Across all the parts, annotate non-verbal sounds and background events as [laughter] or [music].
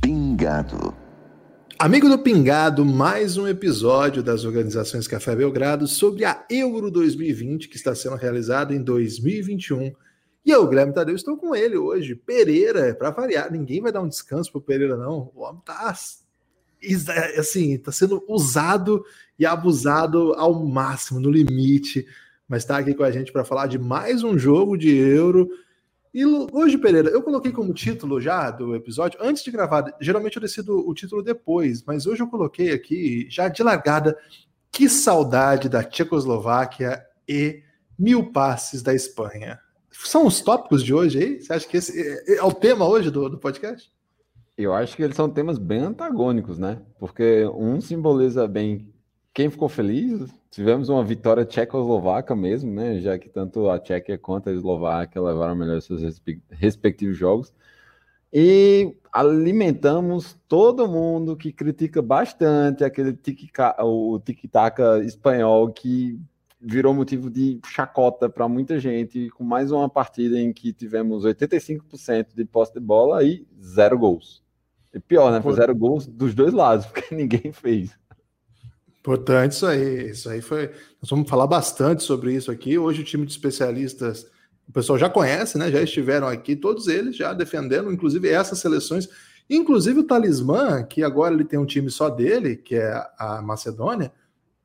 Pingado. Amigo do Pingado, mais um episódio das organizações Café Belgrado sobre a Euro 2020 que está sendo realizada em 2021. E eu, Guilherme Tadeu, estou com ele hoje. Pereira, para variar, ninguém vai dar um descanso pro Pereira, não. O homem tá assim, tá sendo usado e abusado ao máximo, no limite. Mas está aqui com a gente para falar de mais um jogo de Euro e hoje, Pereira, eu coloquei como título já do episódio, antes de gravar, geralmente eu decido o título depois, mas hoje eu coloquei aqui, já de largada, que saudade da Tchecoslováquia e mil passes da Espanha. São os tópicos de hoje aí? Você acha que esse é, é o tema hoje do, do podcast? Eu acho que eles são temas bem antagônicos, né? Porque um simboliza bem quem ficou feliz, tivemos uma vitória tchecoslovaca mesmo, né? Já que tanto a Tchequia quanto a Eslováquia levaram melhor seus respectivos jogos. E alimentamos todo mundo que critica bastante aquele o tic-tac espanhol que virou motivo de chacota para muita gente, com mais uma partida em que tivemos 85% de posse de bola e zero gols. E pior, né? Foi zero gols dos dois lados, [laughs] porque ninguém fez. Importante isso aí. Isso aí foi. Nós vamos falar bastante sobre isso aqui. Hoje o time de especialistas, o pessoal já conhece, né? Já estiveram aqui, todos eles já defendendo, inclusive essas seleções, inclusive o Talismã, que agora ele tem um time só dele, que é a Macedônia.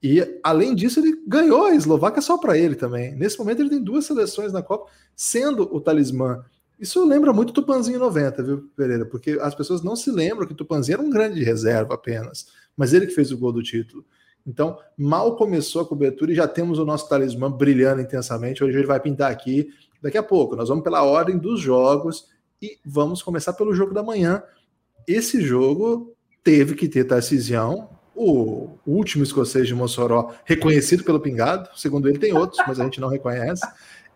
E além disso, ele ganhou a Eslováquia só para ele também. Nesse momento, ele tem duas seleções na Copa, sendo o Talismã. Isso lembra muito Tupanzinho 90, viu, Pereira? Porque as pessoas não se lembram que Tupanzinho era um grande reserva apenas, mas ele que fez o gol do título. Então, mal começou a cobertura e já temos o nosso talismã brilhando intensamente. Hoje ele vai pintar aqui daqui a pouco. Nós vamos pela ordem dos jogos e vamos começar pelo jogo da manhã. Esse jogo teve que ter Tarcisião, o último escocês de Mossoró, reconhecido pelo Pingado. Segundo ele, tem outros, mas a gente não reconhece.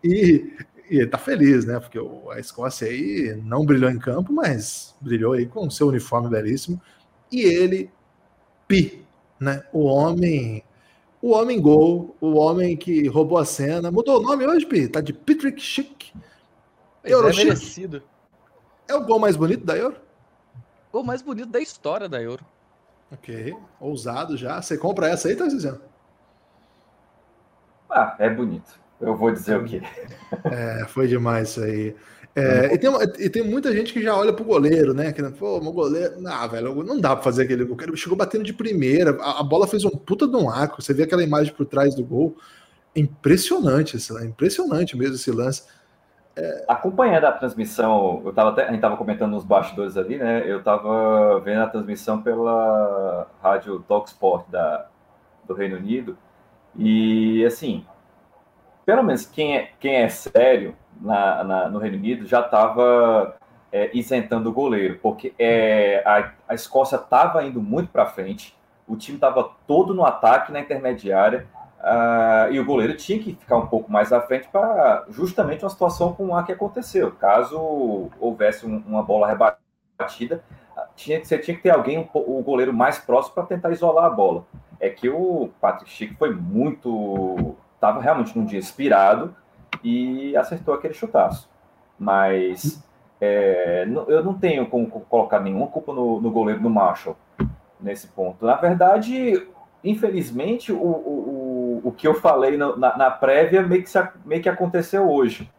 E, e ele tá feliz, né? Porque a Escócia aí não brilhou em campo, mas brilhou aí com seu uniforme belíssimo. E ele, pi, né? O homem, o homem gol, o homem que roubou a cena. Mudou o nome hoje, Pi? Tá de Patrick Schick. Euro é merecido. É o gol mais bonito da Euro? Gol mais bonito da história da Euro. Ok, ousado já. Você compra essa aí, tá dizendo? Ah, é bonito. Eu vou dizer o quê? É, foi demais isso aí. É, e, tem, e, tem, muita gente que já olha pro goleiro, né? Que, pô, meu goleiro. Não, velho, não dá pra fazer aquele gol. Ele chegou batendo de primeira. A, a, bola fez um puta de um arco. Você vê aquela imagem por trás do gol. Impressionante, esse, impressionante mesmo esse lance. Acompanhando a transmissão, eu tava até, a gente tava comentando nos bastidores ali, né? Eu tava vendo a transmissão pela rádio Talksport da, do Reino Unido. E assim, pelo menos quem é, quem é sério na, na, no Reino Unido já estava é, isentando o goleiro, porque é, a, a Escócia estava indo muito para frente, o time estava todo no ataque, na intermediária, uh, e o goleiro tinha que ficar um pouco mais à frente para justamente uma situação como a que aconteceu. Caso houvesse um, uma bola rebatida, tinha, você tinha que ter alguém, o goleiro mais próximo, para tentar isolar a bola. É que o Patrick Schick foi muito. estava realmente num dia inspirado e acertou aquele chutaço. Mas é, eu não tenho como colocar nenhuma culpa no, no, goleiro do Marshall nesse ponto. Na verdade, infelizmente, o, o, o que eu falei na, na, prévia meio que, meio que aconteceu hoje.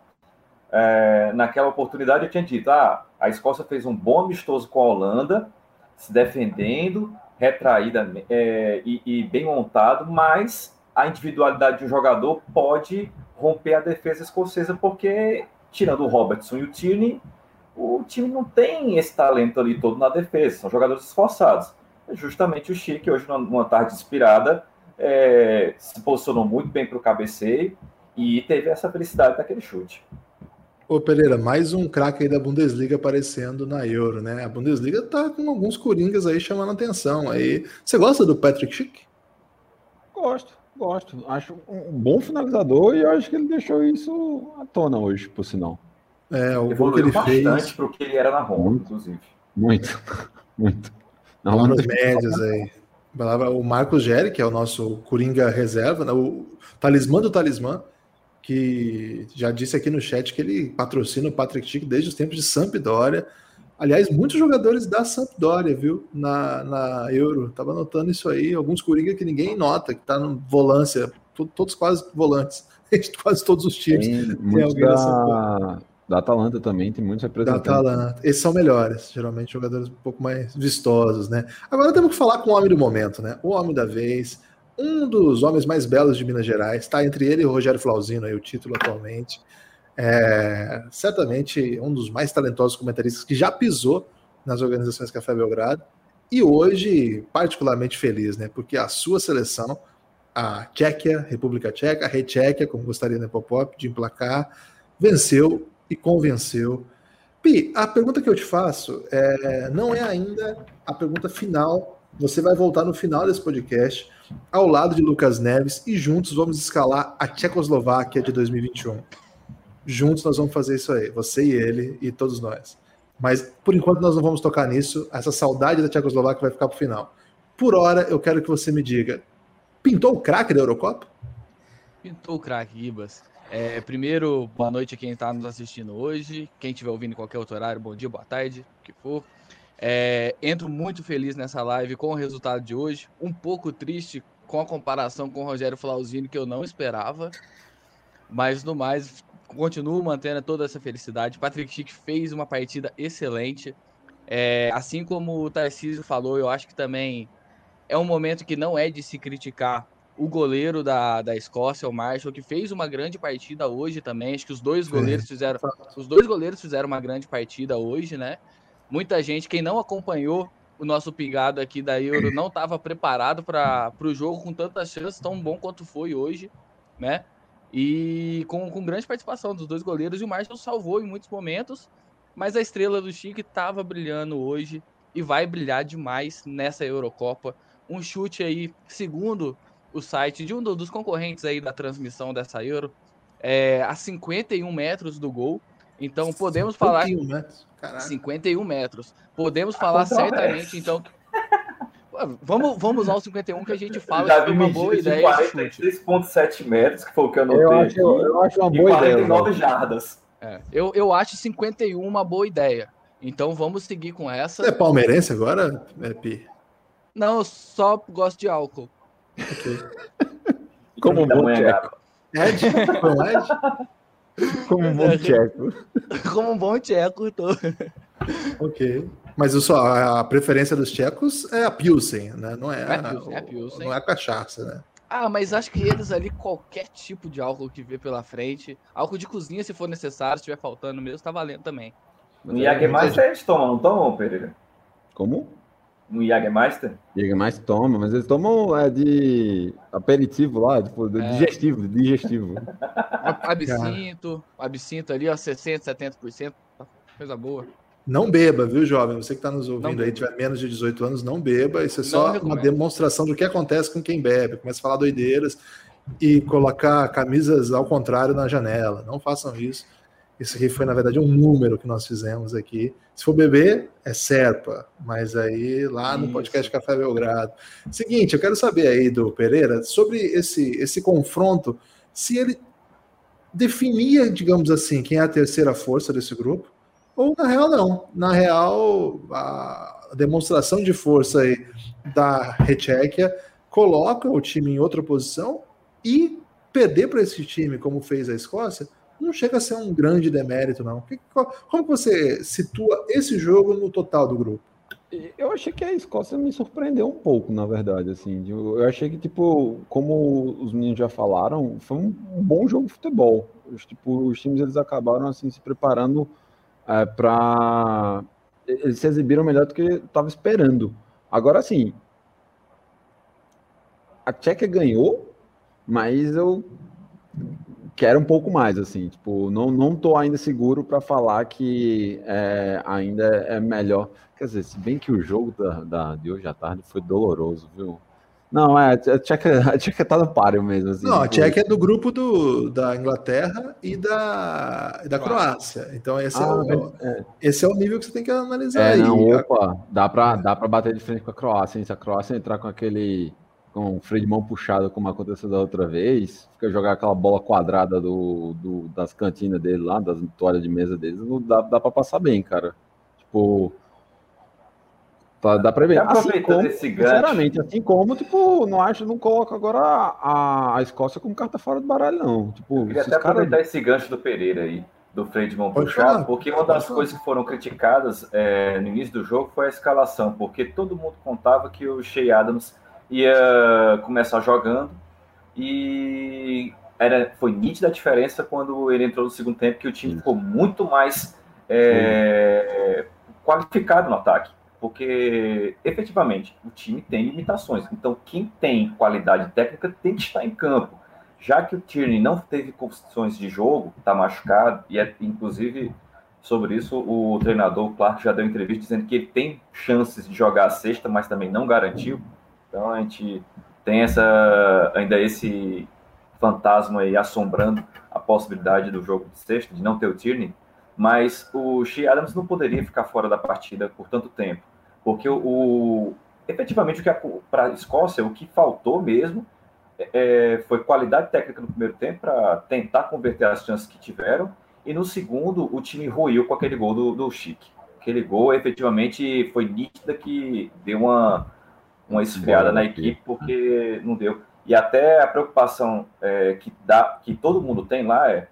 É, naquela oportunidade eu tinha dito: ah, a Escócia fez um bom amistoso com a Holanda, se defendendo, retraída é, e, e bem montado, mas a individualidade de um jogador pode romper a defesa escocesa, porque, tirando o Robertson e o Tierney, o time não tem esse talento ali todo na defesa, são jogadores esforçados. É justamente o Chique, hoje, numa tarde inspirada, é, se posicionou muito bem para o cabeceio e teve essa felicidade daquele chute. Ô Pereira, mais um craque aí da Bundesliga aparecendo na Euro, né? A Bundesliga tá com alguns coringas aí chamando atenção. Aí, você gosta do Patrick Schick? Gosto. Gosto, acho um bom finalizador e eu acho que ele deixou isso à tona hoje, por sinal. É, o gol que ele fez. para o que ele era na Roma, inclusive. Muito, [laughs] muito. Não, Palavras médias aí. O Marcos Geri, que é o nosso Coringa reserva, né? o talismã do talismã, que já disse aqui no chat que ele patrocina o Patrick Chic desde os tempos de Sampdoria. Aliás, muitos jogadores da Sampdoria, viu, na, na Euro. Tava notando isso aí, alguns Coringa que ninguém nota, que tá no volância, todos quase volantes, [laughs] quase todos os times. Tem, tem alguém da, da Atalanta também, tem muitos representantes. Da Atalanta. Esses são melhores, geralmente jogadores um pouco mais vistosos, né? Agora temos que falar com o homem do momento, né? O homem da vez, um dos homens mais belos de Minas Gerais, está entre ele e o Rogério Flauzino, aí, o título atualmente. É, certamente um dos mais talentosos comentaristas que já pisou nas organizações Café Belgrado. E hoje, particularmente feliz, né? Porque a sua seleção, a Tchequia, República Tcheca, a Retchequia, como gostaria no Nepopop, de emplacar, venceu e convenceu. Pi, a pergunta que eu te faço é, não é ainda a pergunta final. Você vai voltar no final desse podcast ao lado de Lucas Neves e juntos vamos escalar a Tchecoslováquia de 2021. Juntos nós vamos fazer isso aí, você e ele e todos nós. Mas por enquanto nós não vamos tocar nisso. Essa saudade da Tchecoslováquia vai ficar para o final. Por hora, eu quero que você me diga: pintou o craque da Eurocopa? Pintou o craque, Gibas. É, primeiro, boa noite a quem está nos assistindo hoje. Quem estiver ouvindo em qualquer outro horário, bom dia, boa tarde, o que for. É, entro muito feliz nessa live com o resultado de hoje. Um pouco triste com a comparação com o Rogério Flauzini, que eu não esperava. Mas no mais, continuo mantendo toda essa felicidade. Patrick Schick fez uma partida excelente. É, assim como o Tarcísio falou, eu acho que também é um momento que não é de se criticar o goleiro da, da Escócia, o Marshall, que fez uma grande partida hoje também. Acho que os dois goleiros fizeram. Os dois goleiros fizeram uma grande partida hoje, né? Muita gente, quem não acompanhou o nosso pingado aqui da Euro, não estava preparado para o jogo com tantas chances, tão bom quanto foi hoje, né? E com, com grande participação dos dois goleiros, e o Marshall salvou em muitos momentos, mas a estrela do Chique estava brilhando hoje e vai brilhar demais nessa Eurocopa. Um chute aí, segundo o site de um dos concorrentes aí da transmissão dessa Euro, é, a 51 metros do gol. Então podemos 51 falar. Metros. 51 metros. Podemos falar certamente, então. [laughs] Vamos, vamos usar o 51 que a gente fala Já uma boa ideia. 43,7 metros, que foi o que eu notei. Eu acho, eu acho uma boa 49 ideia. 49 jardas. É, eu, eu acho 51 uma boa ideia. Então vamos seguir com essa. Você é palmeirense agora, é, Pi? Não, eu só gosto de álcool. Como um bom tcheco. Ed? Como Ed? Como um bom tcheco. Como um bom tcheco, tô. Ok. Mas eu só, a preferência dos tchecos é a Pilsen, né? Não é, é, a, Pilsen, é a Pilsen. Não é a cachaça, né? Ah, mas acho que eles ali, qualquer tipo de álcool que vê pela frente, álcool de cozinha, se for necessário, se estiver faltando mesmo, tá valendo também. No Jägermeister a gente toma, não toma, Pereira? Como? No Jägermeister? Jägermeister toma, mas eles tomam é, de aperitivo lá, tipo, é. digestivo, digestivo. [laughs] absinto, absinto ali, ó, 60%, 70%, coisa boa. Não beba, viu, jovem? Você que está nos ouvindo aí, tiver menos de 18 anos, não beba. Isso é só uma demonstração do que acontece com quem bebe. Começa a falar doideiras e colocar camisas ao contrário na janela. Não façam isso. Isso aqui foi, na verdade, um número que nós fizemos aqui. Se for beber, é Serpa, mas aí lá no Isso. podcast Café Belgrado. Seguinte, eu quero saber aí do Pereira sobre esse, esse confronto, se ele definia, digamos assim, quem é a terceira força desse grupo, ou na real não. Na real, a demonstração de força aí da Rechequia coloca o time em outra posição e perder para esse time, como fez a Escócia, não chega a ser um grande demérito, não. Como você situa esse jogo no total do grupo? Eu achei que a Escócia me surpreendeu um pouco, na verdade, assim. Eu achei que, tipo, como os meninos já falaram, foi um bom jogo de futebol. Os, tipo, os times, eles acabaram, assim, se preparando é, para... Eles se exibiram melhor do que eu estava esperando. Agora, assim, a Tchequia ganhou, mas eu quero um pouco mais, assim, tipo, não, não tô ainda seguro para falar que é, ainda é melhor. Quer dizer, se bem que o jogo da, da, de hoje à tarde foi doloroso, viu? Não, é, a Tcheca, a Tcheca tá no páreo mesmo. Assim, não, a tipo, Tcheca é do grupo do, da Inglaterra e da, da Croácia. Então, esse, é ah, é o, é. esse é o nível que você tem que analisar é, aí. Não, opa, dá pra, dá pra bater de frente com a Croácia. Hein? Se a Croácia entrar com aquele. Com o freio de mão puxado, como aconteceu da outra vez, fica jogar aquela bola quadrada do, do das cantinas dele lá, das toalhas de mesa deles, não dá, dá pra passar bem, cara. Tipo Tá, dá pra ver. Assim como, esse sinceramente, assim como, tipo, não acho, não coloca agora a, a Escócia como carta fora do baralho, não. Tipo, Eu queria até aproveitar cara... esse gancho do Pereira aí, do freio de mão puxado, porque uma das coisas que foram criticadas é, no início do jogo foi a escalação, porque todo mundo contava que o Shea Adams ia começar jogando e era, foi nítida a diferença quando ele entrou no segundo tempo, que o time ficou muito mais é, qualificado no ataque porque efetivamente o time tem limitações. Então, quem tem qualidade técnica tem que estar em campo. Já que o Tierney não teve condições de jogo, está machucado, e é, inclusive sobre isso o treinador Clark já deu entrevista dizendo que ele tem chances de jogar a sexta, mas também não garantiu. Então a gente tem essa ainda esse fantasma aí assombrando a possibilidade do jogo de sexta, de não ter o Tierney, mas o Shea Adams não poderia ficar fora da partida por tanto tempo. Porque o, o efetivamente para a Escócia o que faltou mesmo é, foi qualidade técnica no primeiro tempo para tentar converter as chances que tiveram e no segundo o time ruiu com aquele gol do, do Chique. Aquele gol efetivamente foi nítida que deu uma, uma esfriada na equipe porque não deu. E até a preocupação é, que, dá, que todo mundo tem lá é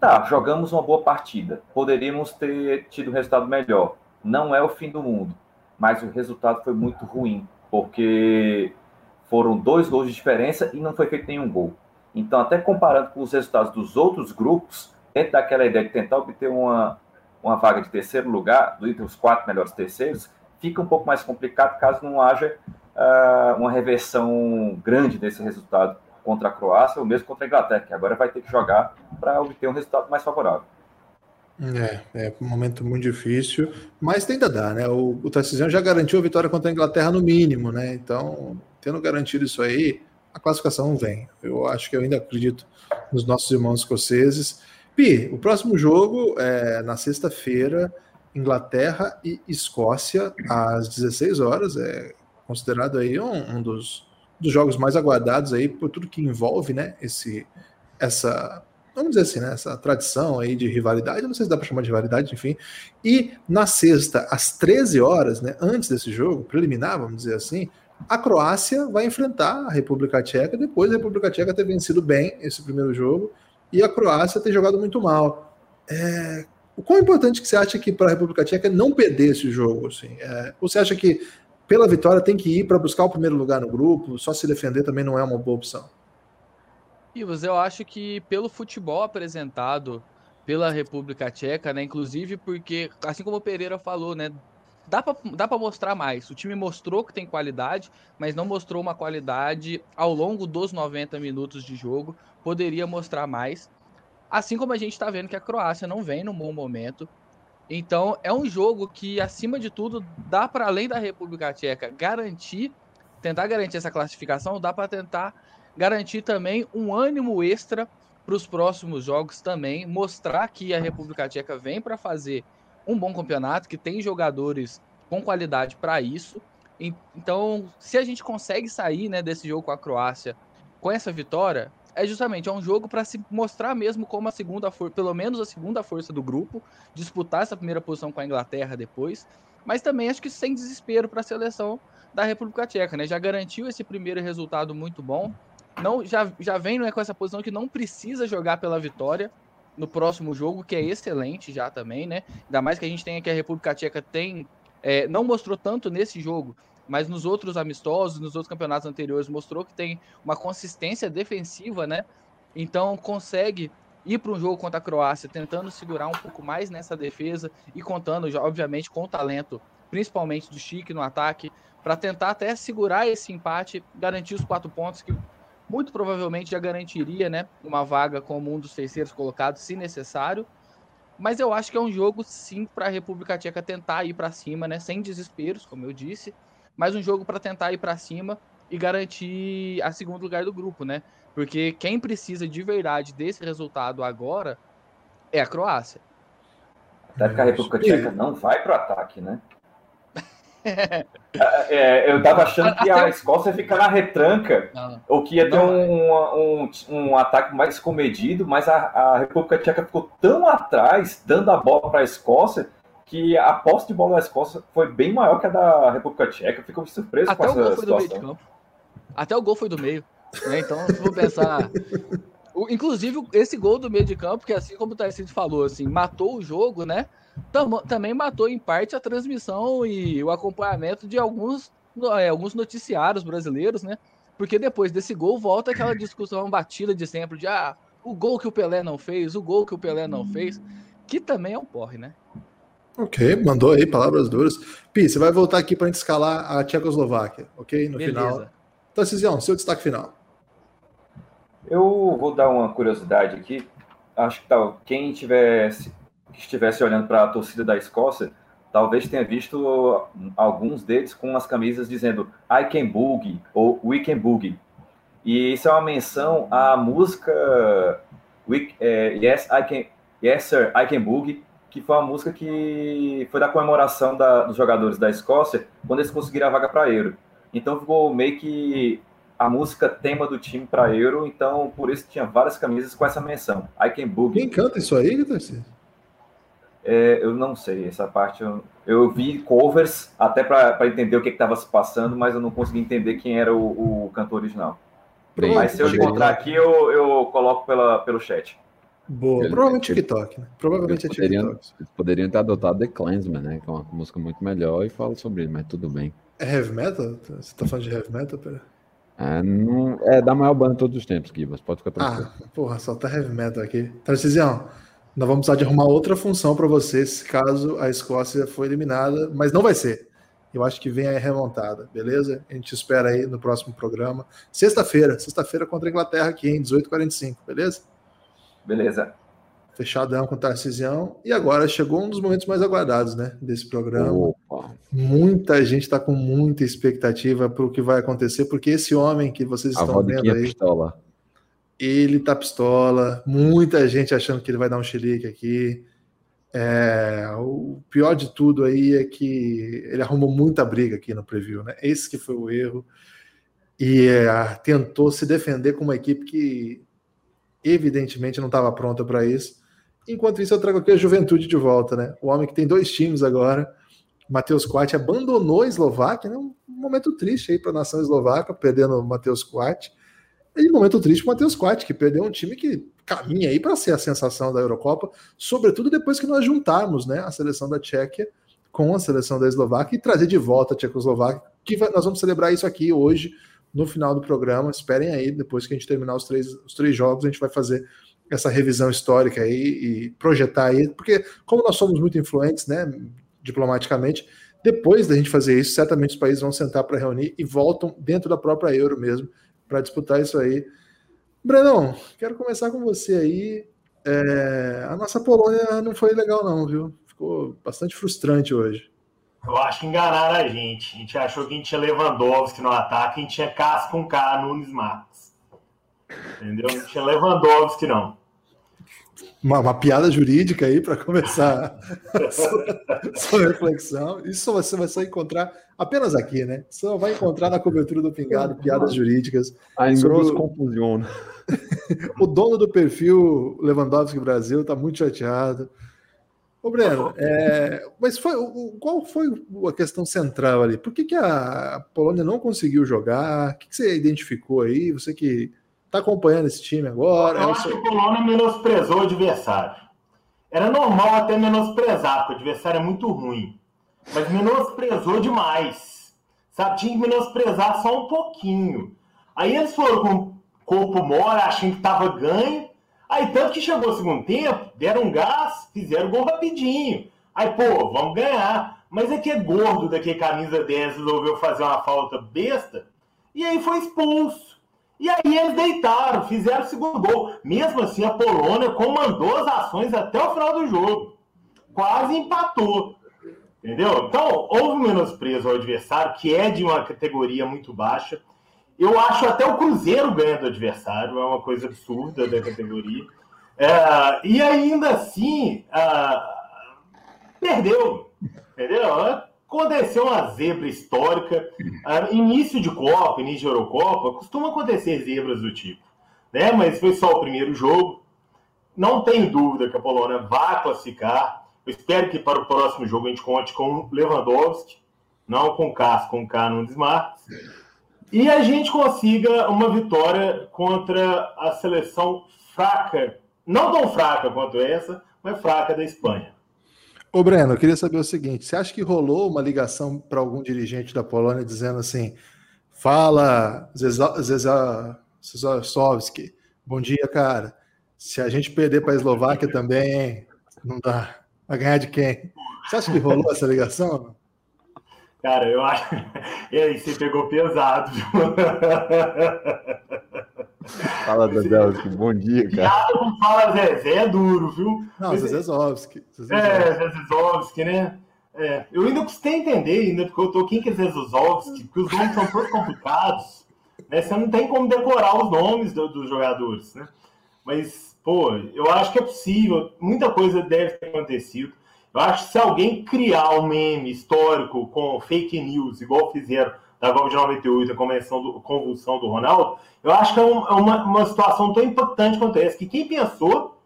tá, jogamos uma boa partida, poderíamos ter tido um resultado melhor não é o fim do mundo, mas o resultado foi muito ruim, porque foram dois gols de diferença e não foi feito nenhum gol. Então, até comparando com os resultados dos outros grupos, dentro daquela ideia de tentar obter uma, uma vaga de terceiro lugar, entre os quatro melhores terceiros, fica um pouco mais complicado caso não haja uh, uma reversão grande desse resultado contra a Croácia ou mesmo contra a Inglaterra, que agora vai ter que jogar para obter um resultado mais favorável. É, é um momento muito difícil, mas ainda dá, né? O, o Tarcísio já garantiu a vitória contra a Inglaterra no mínimo, né? Então, tendo garantido isso aí, a classificação vem. Eu acho que eu ainda acredito nos nossos irmãos escoceses. Pi, o próximo jogo é na sexta-feira, Inglaterra e Escócia, às 16 horas. É considerado aí um, um dos, dos jogos mais aguardados aí por tudo que envolve, né? Esse, essa vamos dizer assim, né, essa tradição aí de rivalidade, não sei se dá para chamar de rivalidade, enfim. E na sexta, às 13 horas, né, antes desse jogo, preliminar, vamos dizer assim, a Croácia vai enfrentar a República Tcheca, depois da República Tcheca ter vencido bem esse primeiro jogo e a Croácia ter jogado muito mal. É, o quão importante que você acha que para a República Tcheca não perder esse jogo? Assim? É, você acha que pela vitória tem que ir para buscar o primeiro lugar no grupo, só se defender também não é uma boa opção? Ives, eu acho que pelo futebol apresentado pela República Tcheca, né, inclusive porque, assim como o Pereira falou, né, dá para mostrar mais. O time mostrou que tem qualidade, mas não mostrou uma qualidade ao longo dos 90 minutos de jogo. Poderia mostrar mais. Assim como a gente está vendo que a Croácia não vem num bom momento. Então, é um jogo que, acima de tudo, dá para além da República Tcheca garantir, tentar garantir essa classificação, dá para tentar garantir também um ânimo extra para os próximos jogos também, mostrar que a República Tcheca vem para fazer um bom campeonato, que tem jogadores com qualidade para isso. Então, se a gente consegue sair né, desse jogo com a Croácia com essa vitória, é justamente é um jogo para se mostrar mesmo como a segunda força, pelo menos a segunda força do grupo, disputar essa primeira posição com a Inglaterra depois, mas também acho que sem desespero para a seleção da República Tcheca, né? Já garantiu esse primeiro resultado muito bom, não já, já vem né, com essa posição que não precisa jogar pela vitória no próximo jogo, que é excelente já também, né? Ainda mais que a gente tem aqui a República Tcheca tem. É, não mostrou tanto nesse jogo, mas nos outros amistosos, nos outros campeonatos anteriores, mostrou que tem uma consistência defensiva, né? Então consegue ir para um jogo contra a Croácia, tentando segurar um pouco mais nessa defesa e contando, já, obviamente, com o talento, principalmente do Chique no ataque, para tentar até segurar esse empate, garantir os quatro pontos que muito provavelmente já garantiria né, uma vaga como um dos terceiros colocados, se necessário. Mas eu acho que é um jogo, sim, para a República Tcheca tentar ir para cima, né, sem desesperos, como eu disse, mas um jogo para tentar ir para cima e garantir a segundo lugar do grupo, né? Porque quem precisa de verdade desse resultado agora é a Croácia. Até que a República Tcheca não vai para o ataque, né? [laughs] É, é, eu tava achando que a Escócia ia ficar na retranca, não, ou que ia ter um, um, um, ataque mais comedido, mas a, a, República Tcheca ficou tão atrás, dando a bola para a Escócia, que a posse de bola da Escócia foi bem maior que a da República Tcheca. Ficou surpreso Até com essa situação. Até o gol foi do meio. Né? Então, se for pensar. Inclusive, esse gol do meio de campo, que assim como o Tarcísio falou, assim, matou o jogo, né? Tam também matou em parte a transmissão e o acompanhamento de alguns, é, alguns noticiários brasileiros, né? Porque depois desse gol volta aquela discussão batida de sempre de ah, o gol que o Pelé não fez, o gol que o Pelé não fez, que também é um porre, né? Ok, mandou aí palavras duras. Pi, você vai voltar aqui para a gente escalar a Tchecoslováquia, ok? No Beleza. final. Então, Cisião, seu destaque final. Eu vou dar uma curiosidade aqui. Acho que tal, quem tivesse, que estivesse olhando para a torcida da Escócia, talvez tenha visto alguns deles com as camisas dizendo I can boogie ou We can boogie. E isso é uma menção à música We, é, Yes, I can, yes Sir, I Can Boogie, que foi uma música que foi da comemoração da, dos jogadores da Escócia quando eles conseguiram a vaga para Euro. Então ficou meio que a música tema do time para Euro, então por isso tinha várias camisas com essa menção. I Can Boogie. Quem canta isso aí, Tarcísio? É, eu não sei, essa parte eu, eu vi covers até para entender o que estava se passando, mas eu não consegui entender quem era o, o cantor original. Bem, mas se eu encontrar aqui, eu, eu coloco pela, pelo chat. Boa, ele, provavelmente ele, TikTok, né? Provavelmente é poderiam, TikTok. Poderiam ter adotado The Clansman, né? Que é uma música muito melhor e fala sobre ele, mas tudo bem. É heavy metal? Você tá falando de heavy metal, pera? É, não, é da maior banda de todos os tempos, Gibas. Pode ficar tranquilo. Ah, porra, só tá heavy metal aqui. Tarcisião, nós vamos precisar de arrumar outra função para vocês caso a Escócia for eliminada, mas não vai ser. Eu acho que vem a remontada, beleza? A gente espera aí no próximo programa. Sexta-feira, sexta-feira contra a Inglaterra aqui em 18h45, beleza? Beleza fechadão com o Tarcisião. E agora chegou um dos momentos mais aguardados né, desse programa. Opa. Muita gente está com muita expectativa para o que vai acontecer, porque esse homem que vocês A estão vendo aí. Pistola. Ele tá pistola, muita gente achando que ele vai dar um xilique aqui. É, o pior de tudo aí é que ele arrumou muita briga aqui no preview, né? Esse que foi o erro. E é, tentou se defender com uma equipe que evidentemente não estava pronta para isso. Enquanto isso, eu trago aqui a juventude de volta, né? O homem que tem dois times agora. Matheus Quat abandonou a Eslováquia, né? Um momento triste aí para a nação eslovaca, perdendo o Matheus Quat. E um momento triste para o Matheus Quat, que perdeu um time que caminha aí para ser a sensação da Eurocopa, sobretudo depois que nós juntarmos né, a seleção da Tchequia com a seleção da Eslováquia e trazer de volta a Tchecoslováquia, que vai, nós vamos celebrar isso aqui hoje, no final do programa. Esperem aí, depois que a gente terminar os três, os três jogos, a gente vai fazer essa revisão histórica aí e projetar aí, porque como nós somos muito influentes, né, diplomaticamente, depois da gente fazer isso, certamente os países vão sentar para reunir e voltam dentro da própria euro mesmo para disputar isso aí. Brenão, quero começar com você aí. É, a nossa Polônia não foi legal não, viu? Ficou bastante frustrante hoje. Eu acho que enganaram a gente. A gente achou que a gente tinha Lewandowski no ataque, a gente tinha Cássio com K, Nunes Marcos. Entendeu? Não tinha Lewandowski, não. Uma, uma piada jurídica aí para começar sua, [laughs] sua, reflexão. Isso você vai só encontrar apenas aqui, né? Só vai encontrar na cobertura do Pingado piadas jurídicas. A engrosso confusão. [laughs] o dono do perfil Lewandowski Brasil está muito chateado. Ô, Breno, é, mas foi, qual foi a questão central ali? Por que, que a Polônia não conseguiu jogar? O que, que você identificou aí? Você que está acompanhando esse time agora. Eu acho que a Polônia menosprezou o adversário. Era normal até menosprezar, porque o adversário é muito ruim. Mas menosprezou demais. Sabe? Tinha que menosprezar só um pouquinho. Aí eles foram com o corpo mora, achando que estava ganho. Aí tanto que chegou o segundo tempo, deram um gás, fizeram gol rapidinho. Aí, pô, vamos ganhar. Mas é que é gordo daquele camisa 10 resolveu fazer uma falta besta. E aí foi expulso. E aí eles deitaram, fizeram o segundo gol. Mesmo assim, a Polônia comandou as ações até o final do jogo. Quase empatou. Entendeu? Então, houve menosprezo ao adversário, que é de uma categoria muito baixa. Eu acho até o Cruzeiro ganha do adversário, é uma coisa absurda da categoria. É, e ainda assim, perdeu. Entendeu? Aconteceu uma zebra histórica. início de Copa, início de Eurocopa, costuma acontecer zebras do tipo. Né? Mas foi só o primeiro jogo. Não tenho dúvida que a Polônia vai classificar. Eu espero que para o próximo jogo a gente conte com Lewandowski, não com Cássio, com K no. E a gente consiga uma vitória contra a seleção fraca, não tão fraca quanto essa, mas fraca da Espanha. Ô Breno, eu queria saber o seguinte: você acha que rolou uma ligação para algum dirigente da Polônia dizendo assim: fala, Zezowski, bom dia, cara. Se a gente perder para a Eslováquia também, não dá. Vai ganhar de quem? Você acha que rolou essa ligação? Cara, eu acho. [laughs] E aí, você pegou pesado. Fala, Zezé, bom dia, cara. Nada com fala Zezé é duro, viu? Não, Zezovski. É, Zezovski, né? É, eu ainda custei entender, ainda porque eu tô quem que é Zezovski, porque os nomes são todos complicados. Né? Você não tem como decorar os nomes do, dos jogadores, né? Mas, pô, eu acho que é possível, muita coisa deve ter acontecido. Eu acho que se alguém criar um meme histórico com fake news, igual fizeram da Copa de 98, a convenção do, convulsão do Ronaldo, eu acho que é, é uma, uma situação tão importante quanto essa, que quem pensou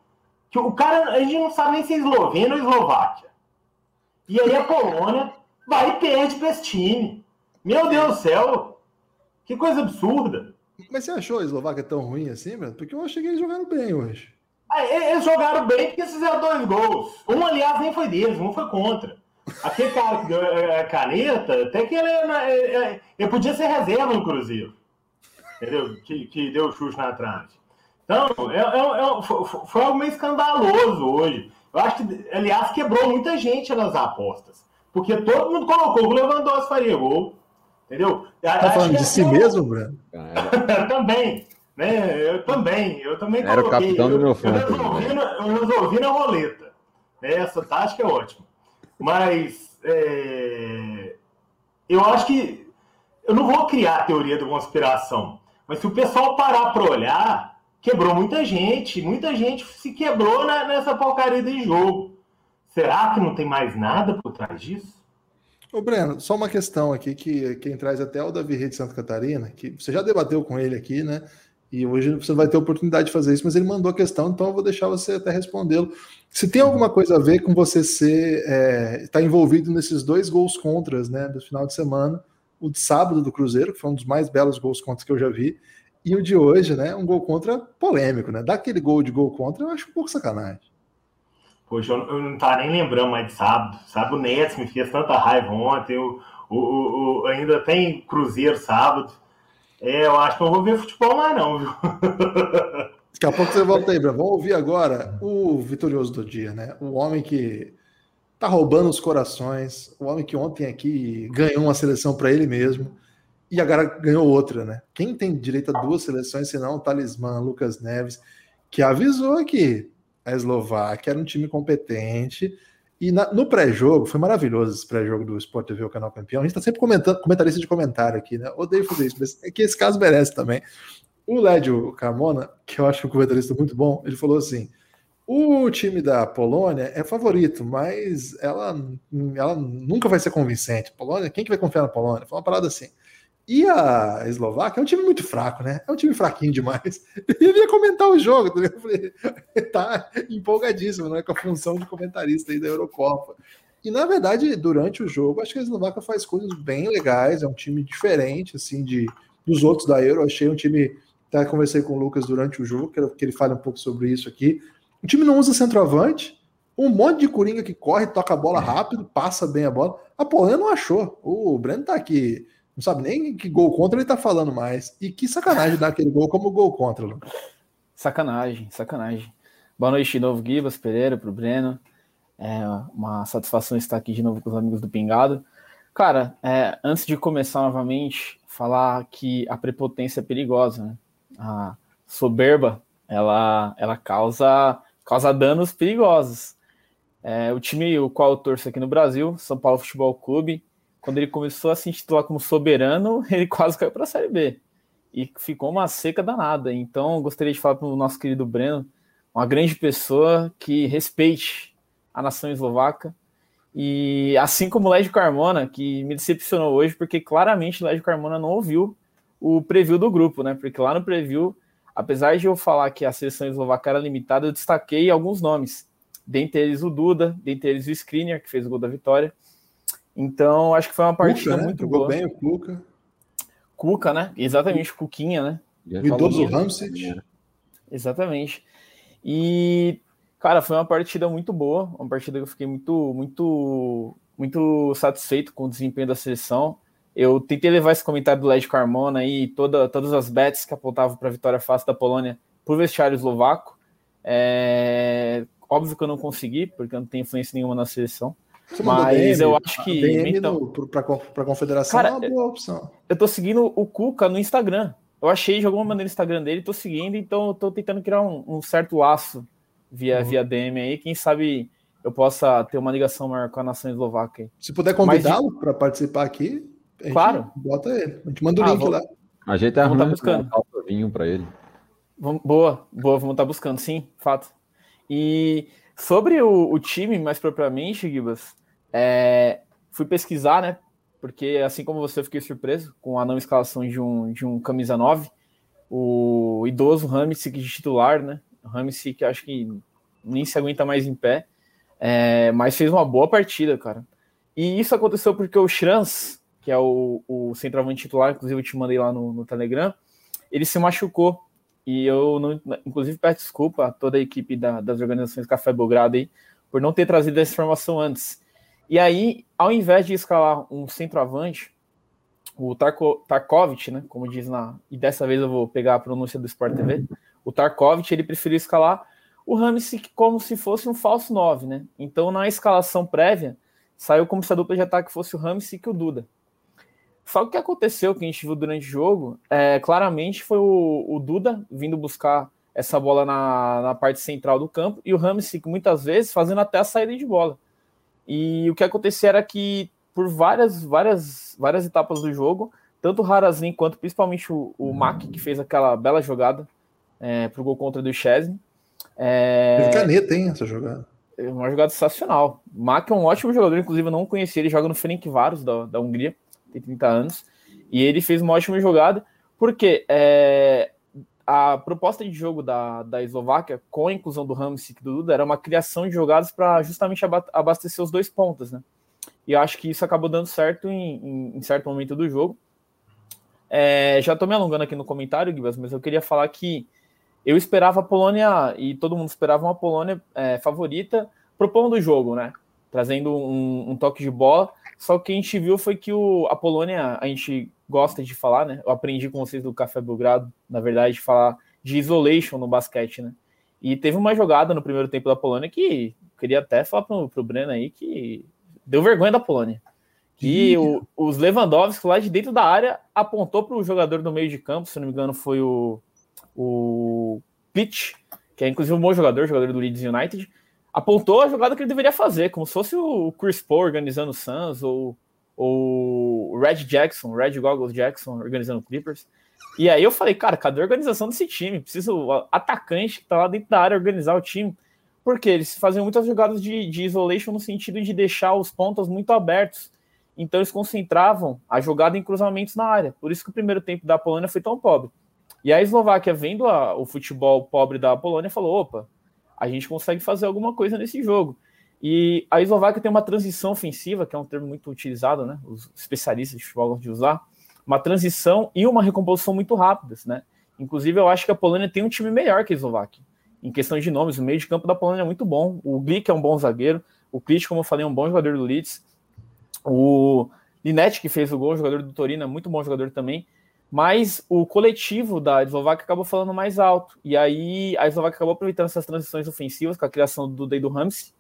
que o cara, a gente não sabe nem se é esloveno ou eslováquia. E aí a Polônia vai e perde para esse time. Meu Deus do céu, que coisa absurda. Mas você achou a Eslováquia tão ruim assim, mano? Porque eu achei que eles jogaram bem hoje. Eles jogaram bem porque fizeram dois gols. Um, aliás, nem foi deles, um foi contra. Aquele cara que deu a caneta, até que ele, ele, ele podia ser reserva no Cruzeiro. Entendeu? Que, que deu o chute na trave. Então, é, é, é, foi algo meio escandaloso hoje. Eu acho que, aliás, quebrou muita gente nas apostas. Porque todo mundo colocou o Lewandowski faria gol. Entendeu? Tá falando de si mesmo, Bruno? [laughs] também. Né? Eu também. Eu também Era coloquei. o capitão do meu fã. Eu, resolvi, na, eu resolvi na roleta. Né? Essa tática é ótima. Mas é, eu acho que eu não vou criar a teoria da conspiração. Mas se o pessoal parar para olhar, quebrou muita gente. Muita gente se quebrou nessa porcaria de jogo. Será que não tem mais nada por trás disso? Ô, Breno, só uma questão aqui que quem traz até é o Davi Rei de Santa Catarina, que você já debateu com ele aqui, né? E hoje você vai ter oportunidade de fazer isso, mas ele mandou a questão, então eu vou deixar você até respondê-lo. Se tem alguma coisa a ver com você ser estar é, tá envolvido nesses dois gols contras, né, do final de semana, o de sábado do Cruzeiro, que foi um dos mais belos gols contras que eu já vi, e o de hoje, né, um gol contra polêmico, né? Daquele gol de gol contra, eu acho um pouco sacanagem. Poxa, eu, não tava nem lembrando mais de sábado. Sábado o Nets me fez tanta raiva ontem. O, o, o, ainda tem Cruzeiro sábado. É, eu acho que eu vou ver futebol mais não, viu? [laughs] Daqui a pouco você volta aí, Bruno. Vamos ouvir agora o vitorioso do dia, né? O homem que tá roubando os corações, o homem que ontem aqui ganhou uma seleção para ele mesmo e agora ganhou outra, né? Quem tem direito a duas seleções, senão o Talismã, Lucas Neves, que avisou que a Eslováquia era um time competente. E na, no pré-jogo, foi maravilhoso esse pré-jogo do Sport TV, o canal campeão. A gente está sempre comentando, comentarista de comentário aqui, né? Odeio fazer isso, mas é que esse caso merece também. O Lédio Carmona, que eu acho um comentarista muito bom, ele falou assim: o time da Polônia é favorito, mas ela, ela nunca vai ser convincente. Polônia, quem que vai confiar na Polônia? Foi uma parada assim. E a Eslováquia é um time muito fraco, né? É um time fraquinho demais. [laughs] Ele ia comentar o jogo, tá Eu falei, [laughs] tá empolgadíssimo, né? Com a função de comentarista aí da Eurocopa. E na verdade, durante o jogo, acho que a Eslováquia faz coisas bem legais, é um time diferente, assim, de, dos outros da Euro. Achei um time. Até conversei com o Lucas durante o jogo, quero que ele fale um pouco sobre isso aqui. O time não usa centroavante, um monte de coringa que corre, toca a bola rápido, passa bem a bola. A Polônia não achou. O Breno tá aqui não sabe nem que gol contra ele tá falando mais. E que sacanagem dar aquele gol como gol contra, Lu. Sacanagem, sacanagem. Boa noite de novo, Gibas Pereira, pro Breno. É uma satisfação estar aqui de novo com os amigos do Pingado. Cara, é, antes de começar novamente, falar que a prepotência é perigosa, né? A soberba, ela, ela causa, causa danos perigosos. É, o time o qual eu torço aqui no Brasil, São Paulo Futebol Clube, quando ele começou a se intitular como soberano, [laughs] ele quase caiu para a Série B. E ficou uma seca danada. Então, gostaria de falar para o nosso querido Breno, uma grande pessoa que respeite a nação eslovaca. E assim como o Lédio Carmona, que me decepcionou hoje, porque claramente o Lédio Carmona não ouviu o preview do grupo, né? Porque lá no preview, apesar de eu falar que a seleção eslovaca era limitada, eu destaquei alguns nomes. Dentre eles o Duda, dentre eles o Skriniar, que fez o gol da vitória. Então, acho que foi uma partida Cuca, né? muito Jogou boa. bem o Cuca. Cuca, né? Exatamente, Cuquinha, né? O idoso Ramsey. Exatamente. E, cara, foi uma partida muito boa, uma partida que eu fiquei muito, muito, muito satisfeito com o desempenho da seleção. Eu tentei levar esse comentário do Led Carmona aí, toda, todas as bets que apontavam para a vitória fácil da Polônia por vestiário eslovaco. É... Óbvio que eu não consegui, porque eu não tenho influência nenhuma na seleção. Mas DM, eu acho que. Então, para a confederação cara, é uma boa opção. Eu tô seguindo o Cuca no Instagram. Eu achei de alguma maneira o Instagram dele, tô seguindo, então eu tô tentando criar um, um certo laço via, uhum. via DM aí. Quem sabe eu possa ter uma ligação maior com a nação eslovaca. Aí. Se puder convidá-lo para participar aqui, claro. bota ele. A gente manda o ah, link vou... lá. A gente tá arrumando buscando. um vinho para ele. Boa, boa, vamos estar tá buscando, sim, fato. E sobre o, o time, mais propriamente, Gibas, é, fui pesquisar, né? Porque assim como você, eu fiquei surpreso com a não escalação de um, de um camisa 9. O idoso Ramsey de titular, né? Ramsey que acho que nem se aguenta mais em pé. É, mas fez uma boa partida, cara. E isso aconteceu porque o Schrans, que é o, o centroavante titular, inclusive eu te mandei lá no, no Telegram, ele se machucou. E eu, não, inclusive, peço desculpa a toda a equipe da, das organizações Café Belgrado aí, por não ter trazido essa informação antes. E aí, ao invés de escalar um centroavante, o Tarko, Tarkovic, né, como diz na. E dessa vez eu vou pegar a pronúncia do Sport TV. O Tarkovic ele preferiu escalar o Ramsey como se fosse um falso 9, né? Então, na escalação prévia, saiu como se a dupla de ataque fosse o Ramsey e o Duda. Só que o que aconteceu, que a gente viu durante o jogo, é, claramente foi o, o Duda vindo buscar essa bola na, na parte central do campo e o Ramsey, muitas vezes, fazendo até a saída de bola. E o que acontecia era que por várias, várias, várias etapas do jogo, tanto o Harazin quanto principalmente o, o Mack, que fez aquela bela jogada é, pro gol contra do Chesney. É... Teve caneta, hein, essa jogada. É uma jogada sensacional. O Mack é um ótimo jogador, inclusive eu não conhecia, ele joga no Ferencváros da, da Hungria, tem 30 anos, e ele fez uma ótima jogada, porque é, a proposta de jogo da, da Eslováquia, com a inclusão do Ramsey e do Duda, era uma criação de jogadas para justamente abastecer os dois pontos, né? E eu acho que isso acabou dando certo em, em, em certo momento do jogo. É, já estou me alongando aqui no comentário, Gibas, mas eu queria falar que eu esperava a Polônia, e todo mundo esperava uma Polônia é, favorita, propondo o jogo, né? Trazendo um, um, toque de bola. Só que a gente viu foi que o, a Polônia, a gente gosta de falar, né? Eu aprendi com vocês do Café Belgrado, na verdade, de falar de isolation no basquete, né? E teve uma jogada no primeiro tempo da Polônia que queria até falar pro, pro Breno aí que deu vergonha da Polônia. Que o, os Lewandowski lá de dentro da área apontou para o jogador do meio de campo, se não me engano, foi o, o Pitch, que é inclusive um bom jogador, jogador do Leeds United, apontou a jogada que ele deveria fazer, como se fosse o Chris Paul organizando o Suns ou o Red Jackson, Red Goggles Jackson, organizando o Clippers. E aí eu falei, cara, cadê a organização desse time? Precisa o atacante que tá lá dentro da área organizar o time. Porque eles faziam muitas jogadas de, de isolation no sentido de deixar os pontos muito abertos. Então eles concentravam a jogada em cruzamentos na área. Por isso que o primeiro tempo da Polônia foi tão pobre. E a Eslováquia, vendo a, o futebol pobre da Polônia, falou: opa, a gente consegue fazer alguma coisa nesse jogo. E a Eslováquia tem uma transição ofensiva, que é um termo muito utilizado, né? Os especialistas de futebol gostam de usar. Uma transição e uma recomposição muito rápidas, né? Inclusive, eu acho que a Polônia tem um time melhor que a Eslováquia. Em questão de nomes, o meio de campo da Polônia é muito bom. O Glick é um bom zagueiro. O Klitsch, como eu falei, é um bom jogador do Leeds. O Linetti, que fez o gol, jogador do Torino, é muito bom jogador também. Mas o coletivo da Eslováquia acabou falando mais alto. E aí a Eslováquia acabou aproveitando essas transições ofensivas com a criação do Duda do Ramsey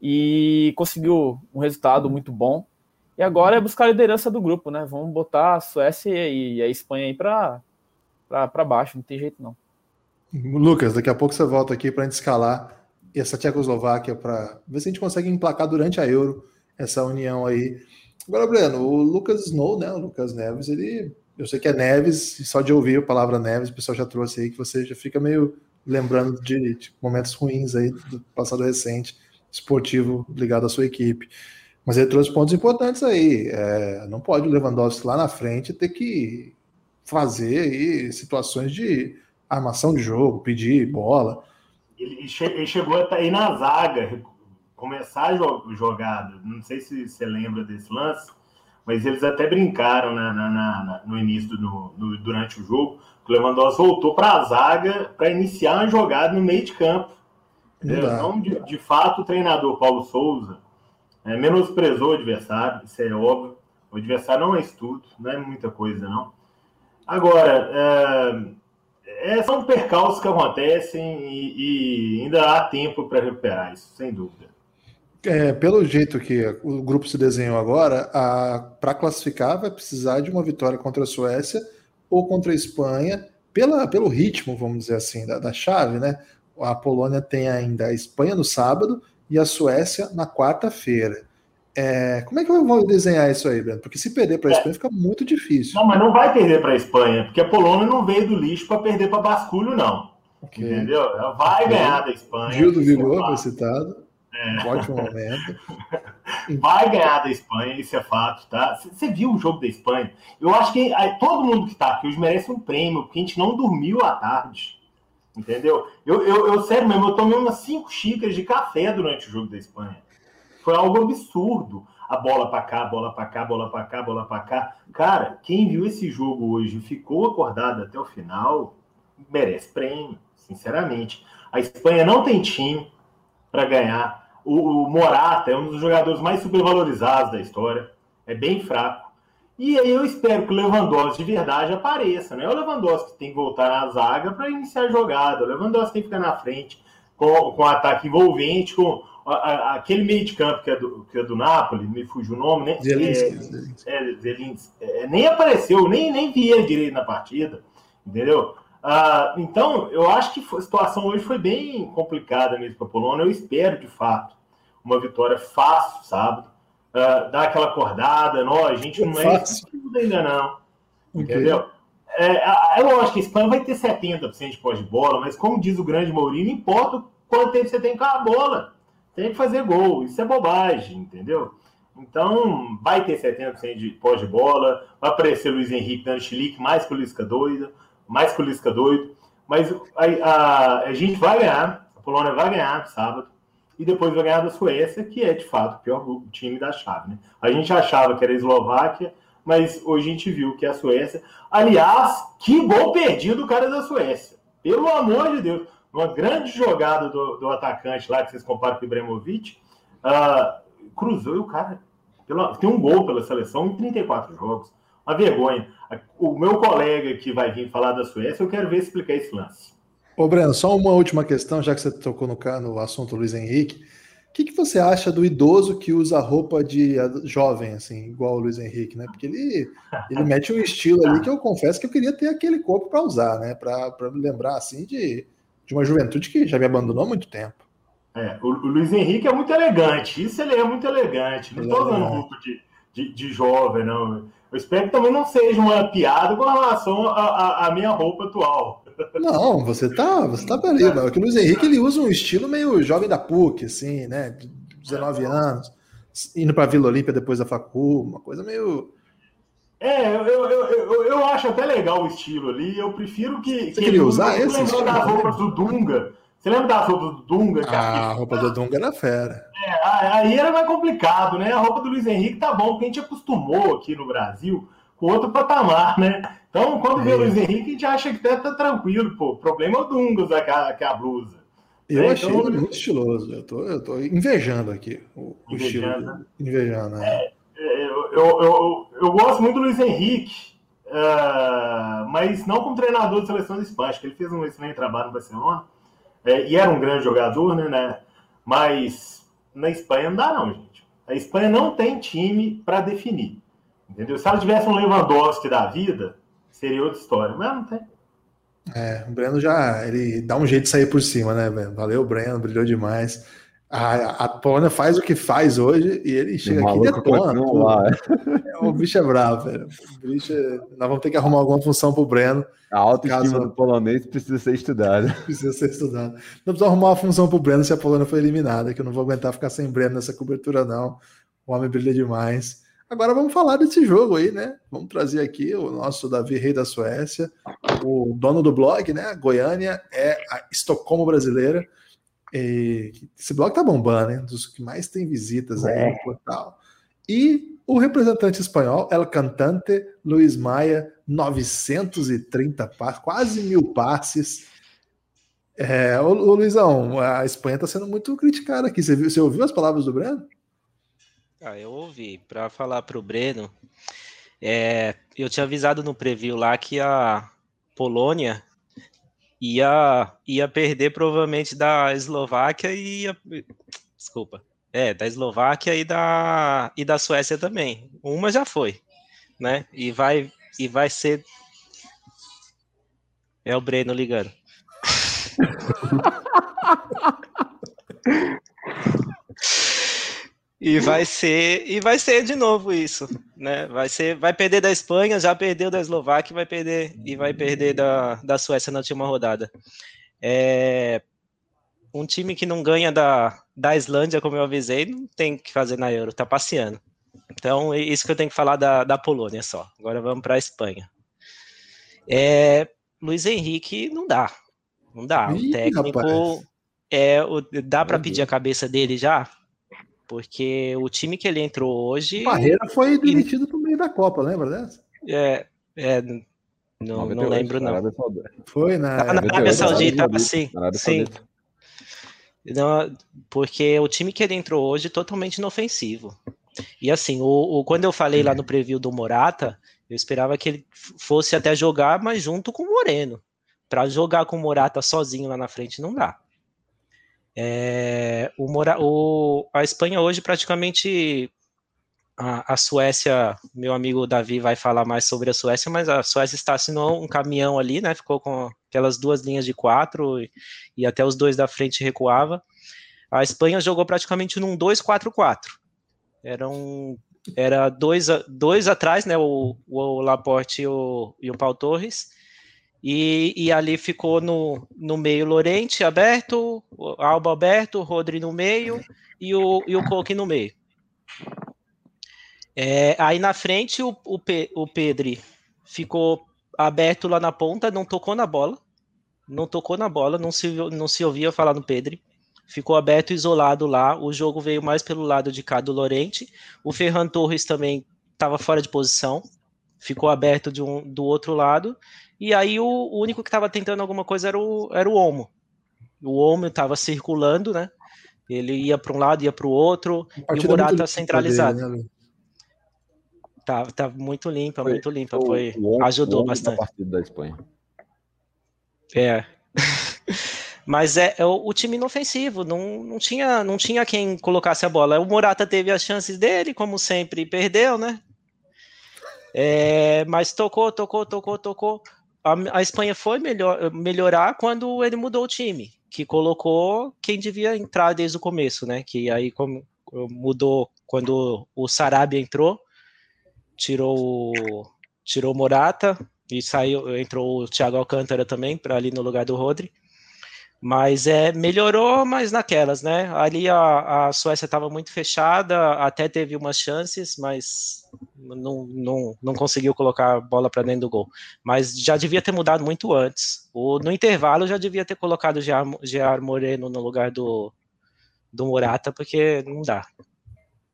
e conseguiu um resultado muito bom. E agora é buscar a liderança do grupo, né? Vamos botar a Suécia e a Espanha aí para baixo, não tem jeito não. Lucas, daqui a pouco você volta aqui para a gente escalar essa Tchecoslováquia para ver se a gente consegue emplacar durante a Euro essa união aí. Agora, Breno, o Lucas Snow, né? O Lucas Neves, ele. Eu sei que é Neves, só de ouvir a palavra Neves, o pessoal já trouxe aí que você já fica meio lembrando de, de momentos ruins aí do passado recente, esportivo ligado à sua equipe. Mas ele trouxe pontos importantes aí. É, não pode o Lewandowski lá na frente ter que fazer aí situações de armação de jogo, pedir bola. Ele, che ele chegou a ir na zaga, começar a jogada. Não sei se você lembra desse lance, mas eles até brincaram na, na, na, no início, do, no, durante o jogo, o Lewandowski voltou para a zaga para iniciar uma jogada no meio de campo. Então, de, de fato, o treinador Paulo Souza é, menosprezou o adversário, isso é óbvio. O adversário não é estudo, não é muita coisa, não. Agora, é, é, são percalços que acontecem e, e ainda há tempo para recuperar isso, sem dúvida. É, pelo jeito que o grupo se desenhou agora, para classificar vai precisar de uma vitória contra a Suécia ou contra a Espanha, pela, pelo ritmo, vamos dizer assim, da, da chave, né? A Polônia tem ainda a Espanha no sábado e a Suécia na quarta-feira. É, como é que eu vou desenhar isso aí, Breno? Porque se perder para a é. Espanha fica muito difícil. Não, mas não vai perder para a Espanha, porque a Polônia não veio do lixo para perder para basculho, não. Okay. Entendeu? Ela vai okay. ganhar da Espanha. Gil do Vigor foi citado. É. ótimo momento. [laughs] Vai ganhar da Espanha, isso é fato, tá? Você viu o jogo da Espanha? Eu acho que todo mundo que está aqui hoje merece um prêmio, porque a gente não dormiu à tarde. Entendeu? Eu, eu, eu, sério mesmo, eu tomei umas cinco xícaras de café durante o jogo da Espanha. Foi algo absurdo. A bola para cá, bola para cá, bola para cá, bola para cá. Cara, quem viu esse jogo hoje e ficou acordado até o final, merece prêmio, sinceramente. A Espanha não tem time para ganhar. O, o Morata é um dos jogadores mais supervalorizados da história. É bem fraco. E aí eu espero que o Lewandowski de verdade apareça. Não é o Lewandowski que tem que voltar na zaga para iniciar a jogada. O Lewandowski tem que ficar na frente com, com ataque envolvente, com a, a, aquele meio de campo que é, do, que é do Napoli, me fugiu o nome, né? Zelinski. É, é, é, nem apareceu, nem, nem via direito na partida, entendeu? Ah, então, eu acho que a situação hoje foi bem complicada mesmo para a Polônia. Eu espero, de fato, uma vitória fácil sábado uh, dar aquela acordada, não, a gente não é isso ainda não, entendeu? É, é lógico que a Espanha vai ter 70% de pós de bola, mas como diz o grande Mourinho, não importa quanto tempo você tem com a bola, tem que fazer gol, isso é bobagem, entendeu? Então, vai ter 70% de pós de bola, vai aparecer Luiz Henrique dando chilique, mais que o Lisca doido, mais que o Lisca doido, mas a, a, a gente vai ganhar, a Polônia vai ganhar sábado, e depois vai ganhar da Suécia, que é de fato o pior time da chave. Né? A gente achava que era a Eslováquia, mas hoje a gente viu que é a Suécia. Aliás, que gol perdido o cara da Suécia. Pelo amor de Deus. Uma grande jogada do, do atacante lá, que vocês comparam com o Ibrahimovic, uh, cruzou e o cara pela, tem um gol pela seleção em 34 jogos. Uma vergonha. O meu colega que vai vir falar da Suécia, eu quero ver explicar esse lance. Ô, Breno, só uma última questão, já que você tocou no, no assunto Luiz Henrique. O que, que você acha do idoso que usa roupa de jovem, assim, igual o Luiz Henrique, né? Porque ele, ele [laughs] mete um estilo ali que eu confesso que eu queria ter aquele corpo para usar, né? Para lembrar, assim, de, de uma juventude que já me abandonou há muito tempo. É, o, o Luiz Henrique é muito elegante, isso ele é muito elegante. Não estou usando roupa de, de, de, jovem, não. Eu espero que também não seja uma piada com relação à minha roupa atual. Não, você tá, você tá ali, é que o Luiz Henrique ele usa um estilo meio jovem da PUC, assim, né? De 19 anos, indo para Vila Olímpia depois da Facu, uma coisa meio. É, eu, eu, eu, eu, acho até legal o estilo ali. Eu prefiro que. Você que queria usar esse? Você lembra das roupas do Dunga? Você lembra das roupas do Dunga? Ah, a roupa do Dunga era fera. É, aí era mais complicado, né? A roupa do Luiz Henrique tá bom, porque a gente acostumou aqui no Brasil outro patamar, né? Então, quando é. vê o Luiz Henrique, a gente acha que tá, tá tranquilo, pô. O problema é o Dungas, que a, que a blusa. Eu é, achei então, muito estiloso. Eu tô, eu tô invejando aqui o, o invejando. estilo. Invejando, né? É, é, eu, eu, eu, eu, gosto muito do Luiz Henrique, uh, mas não como treinador de seleção de Espanha. Acho que ele fez um excelente trabalho no Barcelona. É, e era um grande jogador, né, né? Mas na Espanha não dá, não, gente. A Espanha não tem time para definir. Entendeu? Se ela tivesse um Lewandowski da vida, seria outra história. Mas não tem. É, o Breno já ele dá um jeito de sair por cima, né, velho? Valeu, Breno, brilhou demais. A, a Polônia faz o que faz hoje e ele chega aqui e detona. Lá, é. O bicho é bravo, velho. O bicho é... Nós vamos ter que arrumar alguma função pro Breno. A autoestima caso... do polonês precisa ser estudada. [laughs] Precisa ser estudada. Não precisa arrumar uma função pro Breno se a Polônia for eliminada, que eu não vou aguentar ficar sem Breno nessa cobertura, não. O homem brilha demais. Agora vamos falar desse jogo aí, né? Vamos trazer aqui o nosso Davi Rei da Suécia, o dono do blog, né? Goiânia é a Estocolmo brasileira. E esse blog tá bombando, hein? Dos que mais tem visitas aí é. no portal. E o representante espanhol, El Cantante, Luiz Maia, 930 passes, quase mil passes. É, ô, ô Luizão, a Espanha tá sendo muito criticada aqui. Você, viu, você ouviu as palavras do Breno? Ah, eu ouvi. Para falar para o Breno, é, eu tinha avisado no preview lá que a Polônia ia, ia perder provavelmente da Eslováquia e ia, desculpa, é, da Eslováquia e da e da Suécia também. Uma já foi, né? E vai e vai ser é o Breno ligando. [laughs] E vai ser e vai ser de novo isso, né? Vai ser, vai perder da Espanha, já perdeu da Eslováquia, vai perder e vai perder da, da Suécia na última rodada. É um time que não ganha da, da Islândia, como eu avisei, não tem que fazer na Euro, tá passeando. Então, é isso que eu tenho que falar da, da Polônia só. Agora vamos para a Espanha. É, Luiz Henrique não dá. Não dá. Ih, o técnico rapaz. é, o, dá para pedir a cabeça dele já? Porque o time que ele entrou hoje. O Barreira foi demitido e... no meio da Copa, lembra dessa? É. é não, não lembro, não. Foi na, na Arábia Saudita, sim. sim. Não, porque o time que ele entrou hoje é totalmente inofensivo. E assim, o, o, quando eu falei lá no preview do Morata, eu esperava que ele fosse até jogar, mas junto com o Moreno. Para jogar com o Morata sozinho lá na frente não dá. É, o, o, a Espanha hoje praticamente a, a, Suécia, meu amigo Davi vai falar mais sobre a Suécia, mas a Suécia está assinou um caminhão ali, né? Ficou com aquelas duas linhas de quatro e, e até os dois da frente recuava. A Espanha jogou praticamente num 2-4-4. Era um, era dois, dois atrás, né? O, o Laporte e o, e o Torres e, e, ali ficou no, no meio Lorente aberto, Alba aberto, Rodri no meio e o, e o Coque no meio. É, aí na frente o, o, Pe, o Pedri ficou aberto lá na ponta, não tocou na bola. Não tocou na bola, não se, não se ouvia falar no Pedri. Ficou aberto, isolado lá. O jogo veio mais pelo lado de cá do Lorente. O Ferran Torres também estava fora de posição. Ficou aberto de um, do outro lado. E aí o, o único que estava tentando alguma coisa era o, era o Omo. O Omo estava circulando, né? Ele ia para um lado, ia para o outro, e o Murata centralizado. Dele, né? Tá, tá muito limpa, foi, muito limpa. Foi, foi ajudou bastante. da Espanha. É. [laughs] Mas é, é o, o, time inofensivo, não, não, tinha, não tinha quem colocasse a bola. O Morata teve as chances dele, como sempre, perdeu, né? É, mas tocou, tocou, tocou, tocou a, a Espanha foi melhor, melhorar quando ele mudou o time, que colocou quem devia entrar desde o começo, né? Que aí como, mudou quando o Sarabia entrou, tirou tirou Morata e saiu, entrou o Thiago Alcântara também para ali no lugar do Rodri. Mas é, melhorou, mas naquelas, né? Ali a, a Suécia estava muito fechada, até teve umas chances, mas não, não, não conseguiu colocar a bola para dentro do gol. Mas já devia ter mudado muito antes. O, no intervalo já devia ter colocado o Gear Moreno no lugar do, do Morata, porque não dá.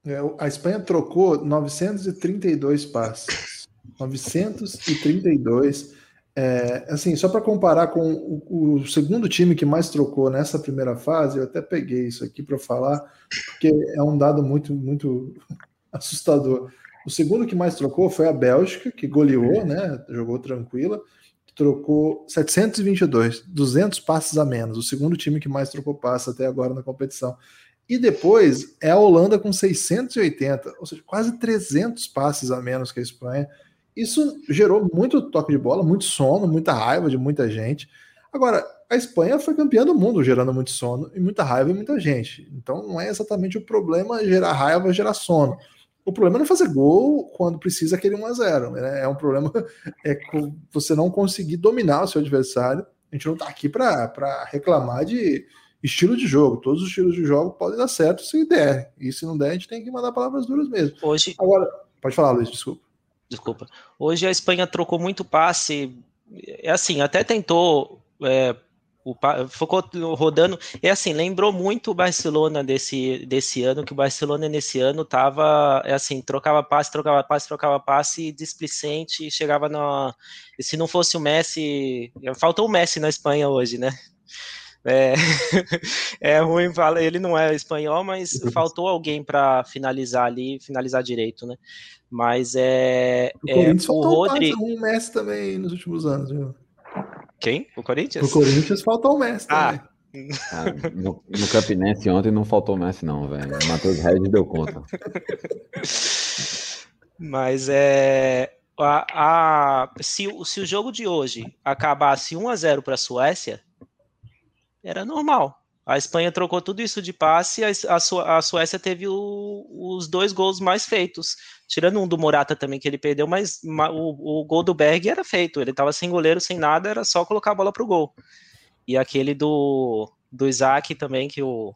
É, a Espanha trocou 932 passes. 932 é, assim, só para comparar com o, o, segundo time que mais trocou nessa primeira fase, eu até peguei isso aqui para falar, porque é um dado muito, muito [laughs] assustador. O segundo que mais trocou foi a Bélgica, que goleou, né? Jogou tranquila, trocou 722, 200 passes a menos. O segundo time que mais trocou passes até agora na competição. E depois é a Holanda com 680, ou seja, quase 300 passes a menos que a Espanha isso gerou muito toque de bola, muito sono, muita raiva de muita gente. Agora, a Espanha foi campeã do mundo, gerando muito sono e muita raiva e muita gente. Então não é exatamente o problema gerar raiva, gerar sono. O problema não é fazer gol quando precisa aquele 1 a 0 né? É um problema [laughs] é você não conseguir dominar o seu adversário. A gente não está aqui para reclamar de estilo de jogo. Todos os estilos de jogo podem dar certo se der. E se não der, a gente tem que mandar palavras duras mesmo. Hoje. Agora, pode falar, Luiz, desculpa. Desculpa. Hoje a Espanha trocou muito passe. É assim, até tentou é, o, ficou rodando. É assim, lembrou muito o Barcelona desse, desse ano, que o Barcelona nesse ano tava, é assim, trocava passe, trocava passe, trocava passe, displicente, chegava na. Se não fosse o Messi. Faltou o Messi na Espanha hoje, né? É, [laughs] é ruim falar, ele não é espanhol, mas faltou alguém para finalizar ali, finalizar direito, né? Mas é. O, é, o Rodri. Um Messi também nos últimos anos, viu? Quem? O Corinthians? O Corinthians faltou o Messi ah. [laughs] ah no, no Campinense ontem não faltou o Messi, não, velho. O Matheus Reis deu conta. [laughs] Mas é. A, a, se, se o jogo de hoje acabasse 1 a 0 para a Suécia, era normal. A Espanha trocou tudo isso de passe, a, a, a Suécia teve o, os dois gols mais feitos. Tirando um do Morata também que ele perdeu, mas o, o gol do Berg era feito. Ele estava sem goleiro, sem nada, era só colocar a bola pro gol. E aquele do, do Isaac também, que o.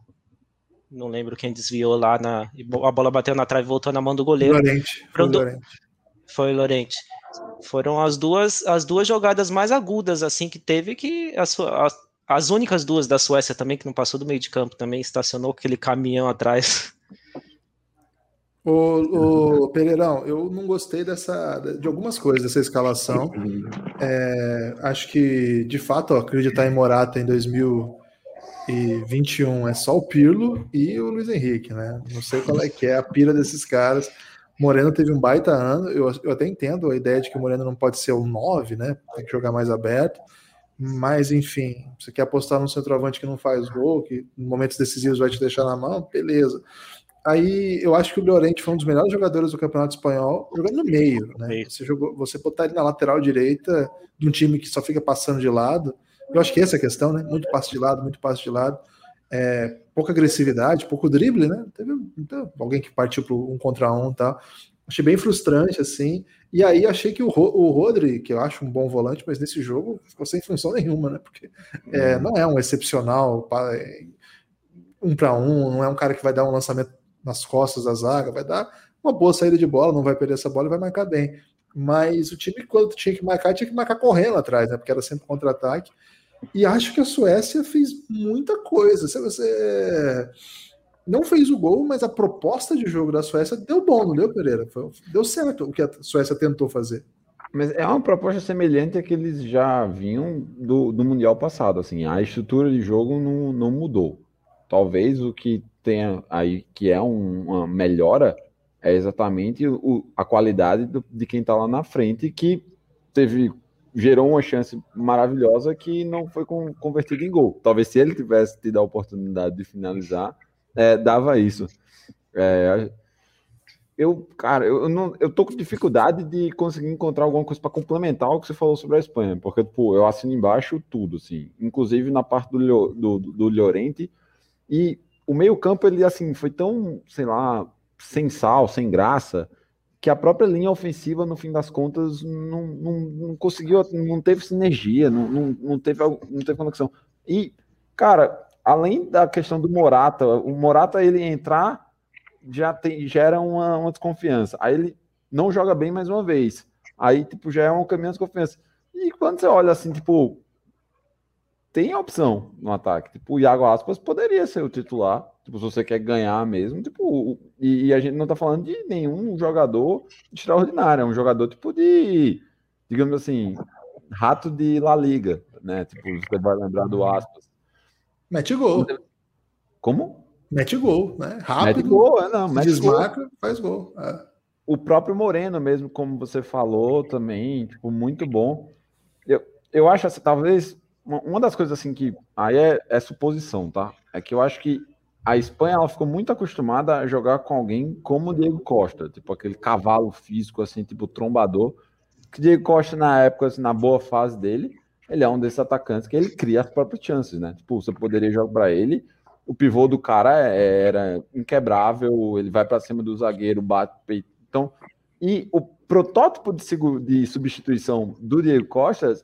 Não lembro quem desviou lá na. A bola bateu na trave e voltou na mão do goleiro. Lorente. Foi, do, Lorente. foi Lorente. Foram as duas, as duas jogadas mais agudas assim que teve que a, a, as únicas duas da Suécia também, que não passou do meio de campo, também estacionou aquele caminhão atrás. O, o Pereirão, eu não gostei dessa, de algumas coisas dessa escalação. É, acho que, de fato, ó, acreditar em Morata em 2021 é só o Pirlo e o Luiz Henrique, né? Não sei qual é que é a pira desses caras. Moreno teve um baita ano, eu, eu até entendo a ideia de que o Moreno não pode ser o 9, né? Tem que jogar mais aberto. Mas, enfim, você quer apostar num centroavante que não faz gol, que em momentos decisivos vai te deixar na mão, beleza. Aí eu acho que o Llorente foi um dos melhores jogadores do Campeonato Espanhol, jogando no meio, né? Você, jogou, você botar ele na lateral direita de um time que só fica passando de lado. Eu acho que essa é a questão, né? Muito passe de lado, muito passe de lado. É, pouca agressividade, pouco drible, né? Teve então, alguém que partiu para um contra um e tal. Achei bem frustrante, assim. E aí achei que o, o Rodri, que eu acho um bom volante, mas nesse jogo ficou sem função [laughs] nenhuma, né? Porque é, uhum. não é um excepcional é, um para um, não é um cara que vai dar um lançamento nas costas da zaga, vai dar uma boa saída de bola, não vai perder essa bola e vai marcar bem. Mas o time, quando tinha que marcar, tinha que marcar correndo atrás, né? Porque era sempre contra-ataque. E acho que a Suécia fez muita coisa. Se você não fez o gol, mas a proposta de jogo da Suécia deu bom, não deu, Pereira? Foi, deu certo o que a Suécia tentou fazer. Mas é uma proposta semelhante a que eles já vinham do, do Mundial passado. Assim, a estrutura de jogo não, não mudou. Talvez o que tenha aí que é um, uma melhora é exatamente o, a qualidade do, de quem está lá na frente, que teve gerou uma chance maravilhosa que não foi com, convertida em gol. Talvez se ele tivesse tido a oportunidade de finalizar, é, dava isso. É, eu, cara, eu, não, eu tô com dificuldade de conseguir encontrar alguma coisa para complementar o que você falou sobre a Espanha, porque, pô, eu assino embaixo tudo, assim, inclusive na parte do, do, do Llorente, e o meio-campo, ele, assim, foi tão, sei lá, sem sal, sem graça, que a própria linha ofensiva, no fim das contas, não, não, não conseguiu, não teve sinergia, não, não, não, teve, não teve conexão. E, cara, além da questão do Morata, o Morata ele entrar já tem, gera uma, uma desconfiança. Aí ele não joga bem mais uma vez. Aí, tipo, já é um caminho de desconfiança. E quando você olha assim, tipo, tem opção no ataque. Tipo, o Iago Aspas poderia ser o titular. Tipo, se você quer ganhar mesmo. Tipo, e, e a gente não tá falando de nenhum jogador extraordinário. É um jogador, tipo, de, digamos assim, rato de La Liga, né? Tipo, você vai lembrar do Aspas. Mete gol. Como? Mete gol, né? Rápido. Mete gol, é, não. Mete desmarca, gol. faz gol. É. O próprio Moreno, mesmo, como você falou também, tipo, muito bom. Eu, eu acho assim, talvez uma das coisas assim que aí é, é, suposição, tá? É que eu acho que a Espanha ela ficou muito acostumada a jogar com alguém como o Diego Costa, tipo aquele cavalo físico assim, tipo trombador. que Diego Costa, na época, assim, na boa fase dele, ele é um desses atacantes que ele cria as próprias chances, né? Tipo, você poderia jogar para ele, o pivô do cara é, era inquebrável, ele vai para cima do zagueiro, bate peito. Então, e o protótipo de, de substituição do Diego Costa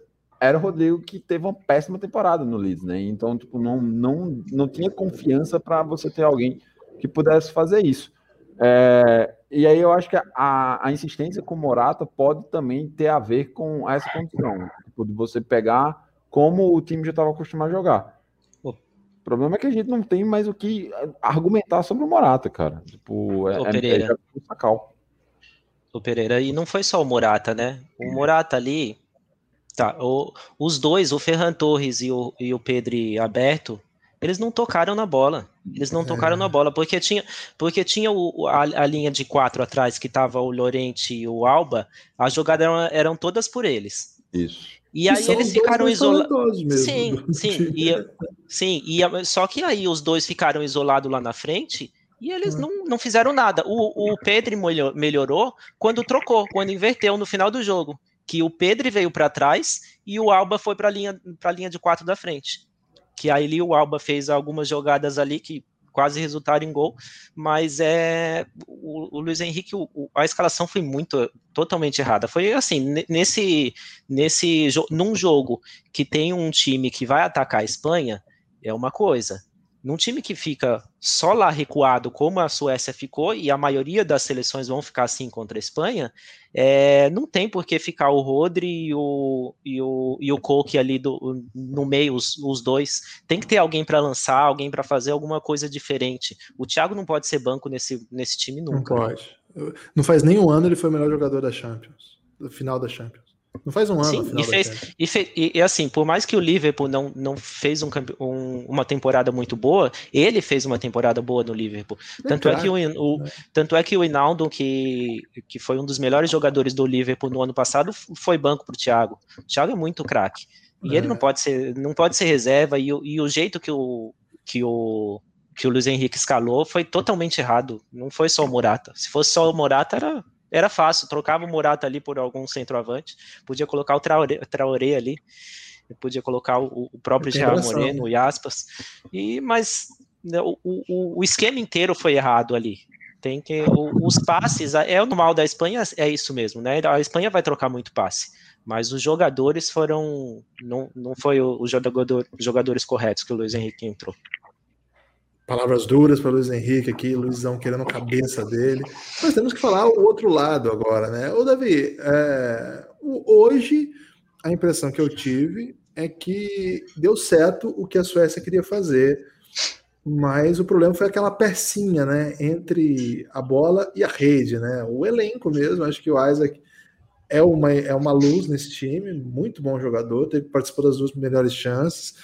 era o Rodrigo que teve uma péssima temporada no Leeds, né? Então, tipo, não, não, não tinha confiança para você ter alguém que pudesse fazer isso. É, e aí eu acho que a, a insistência com o Morata pode também ter a ver com essa condição, tipo, de você pegar como o time já estava acostumado a jogar. O problema é que a gente não tem mais o que argumentar sobre o Morata, cara. Tipo, é, Ô, Pereira. é, é sacal. O Pereira, e não foi só o Morata, né? O Morata ali, tá, o, os dois, o Ferran Torres e o, e o Pedro Aberto, eles não tocaram na bola. Eles não tocaram na bola, porque tinha, porque tinha o, a, a linha de quatro atrás, que tava o Lorente e o Alba, as jogadas eram, eram todas por eles. Isso. E aí eles ficaram isolados. Sim, [laughs] sim. E, sim, e, só que aí os dois ficaram isolados lá na frente e eles não, não fizeram nada. O, o Pedro melhorou quando trocou, quando inverteu no final do jogo. Que o Pedro veio para trás e o Alba foi para a linha, linha de quatro da frente que aí o Alba fez algumas jogadas ali que quase resultaram em gol, mas é o, o Luiz Henrique, o, a escalação foi muito totalmente errada. Foi assim, nesse nesse num jogo que tem um time que vai atacar a Espanha, é uma coisa num time que fica só lá recuado, como a Suécia ficou, e a maioria das seleções vão ficar assim contra a Espanha, é, não tem por que ficar o Rodri e o, e o, e o Coque ali do, no meio, os, os dois. Tem que ter alguém para lançar, alguém para fazer alguma coisa diferente. O Thiago não pode ser banco nesse, nesse time nunca. Não pode. Não faz nem um ano ele foi o melhor jogador da Champions, do final da Champions. Não faz um ano. Sim, e, fez, e, fez, e, assim, por mais que o Liverpool não, não fez um, um, uma temporada muito boa, ele fez uma temporada boa no Liverpool. É tanto, é que o, o, tanto é que o Inaldo, que, que foi um dos melhores jogadores do Liverpool no ano passado, foi banco para o Thiago. O Thiago é muito craque. E é. ele não pode ser, não pode ser reserva, e, e o jeito que o, que o que o Luiz Henrique escalou foi totalmente errado. Não foi só o Morata. Se fosse só o Morata, era, era fácil, trocava o Morata ali por algum centroavante, podia colocar o Traoré, Traoré ali, podia colocar o, o próprio Gerard Moreno e aspas, e, mas né, o, o, o, esquema inteiro foi errado ali. Tem que os passes é o normal da Espanha é isso mesmo, né? A Espanha vai trocar muito passe, mas os jogadores foram não, não foi os jogador, jogadores corretos que o Luiz Henrique entrou. Palavras duras para Luiz Henrique aqui, Luizão querendo a cabeça dele. Mas temos que falar o outro lado agora, né? Ô, Davi, é, hoje a impressão que eu tive é que deu certo o que a Suécia queria fazer, mas o problema foi aquela pecinha, né? Entre a bola e a rede, né? O elenco mesmo, acho que o Isaac é uma, é uma luz nesse time, muito bom jogador, teve, participou das duas melhores chances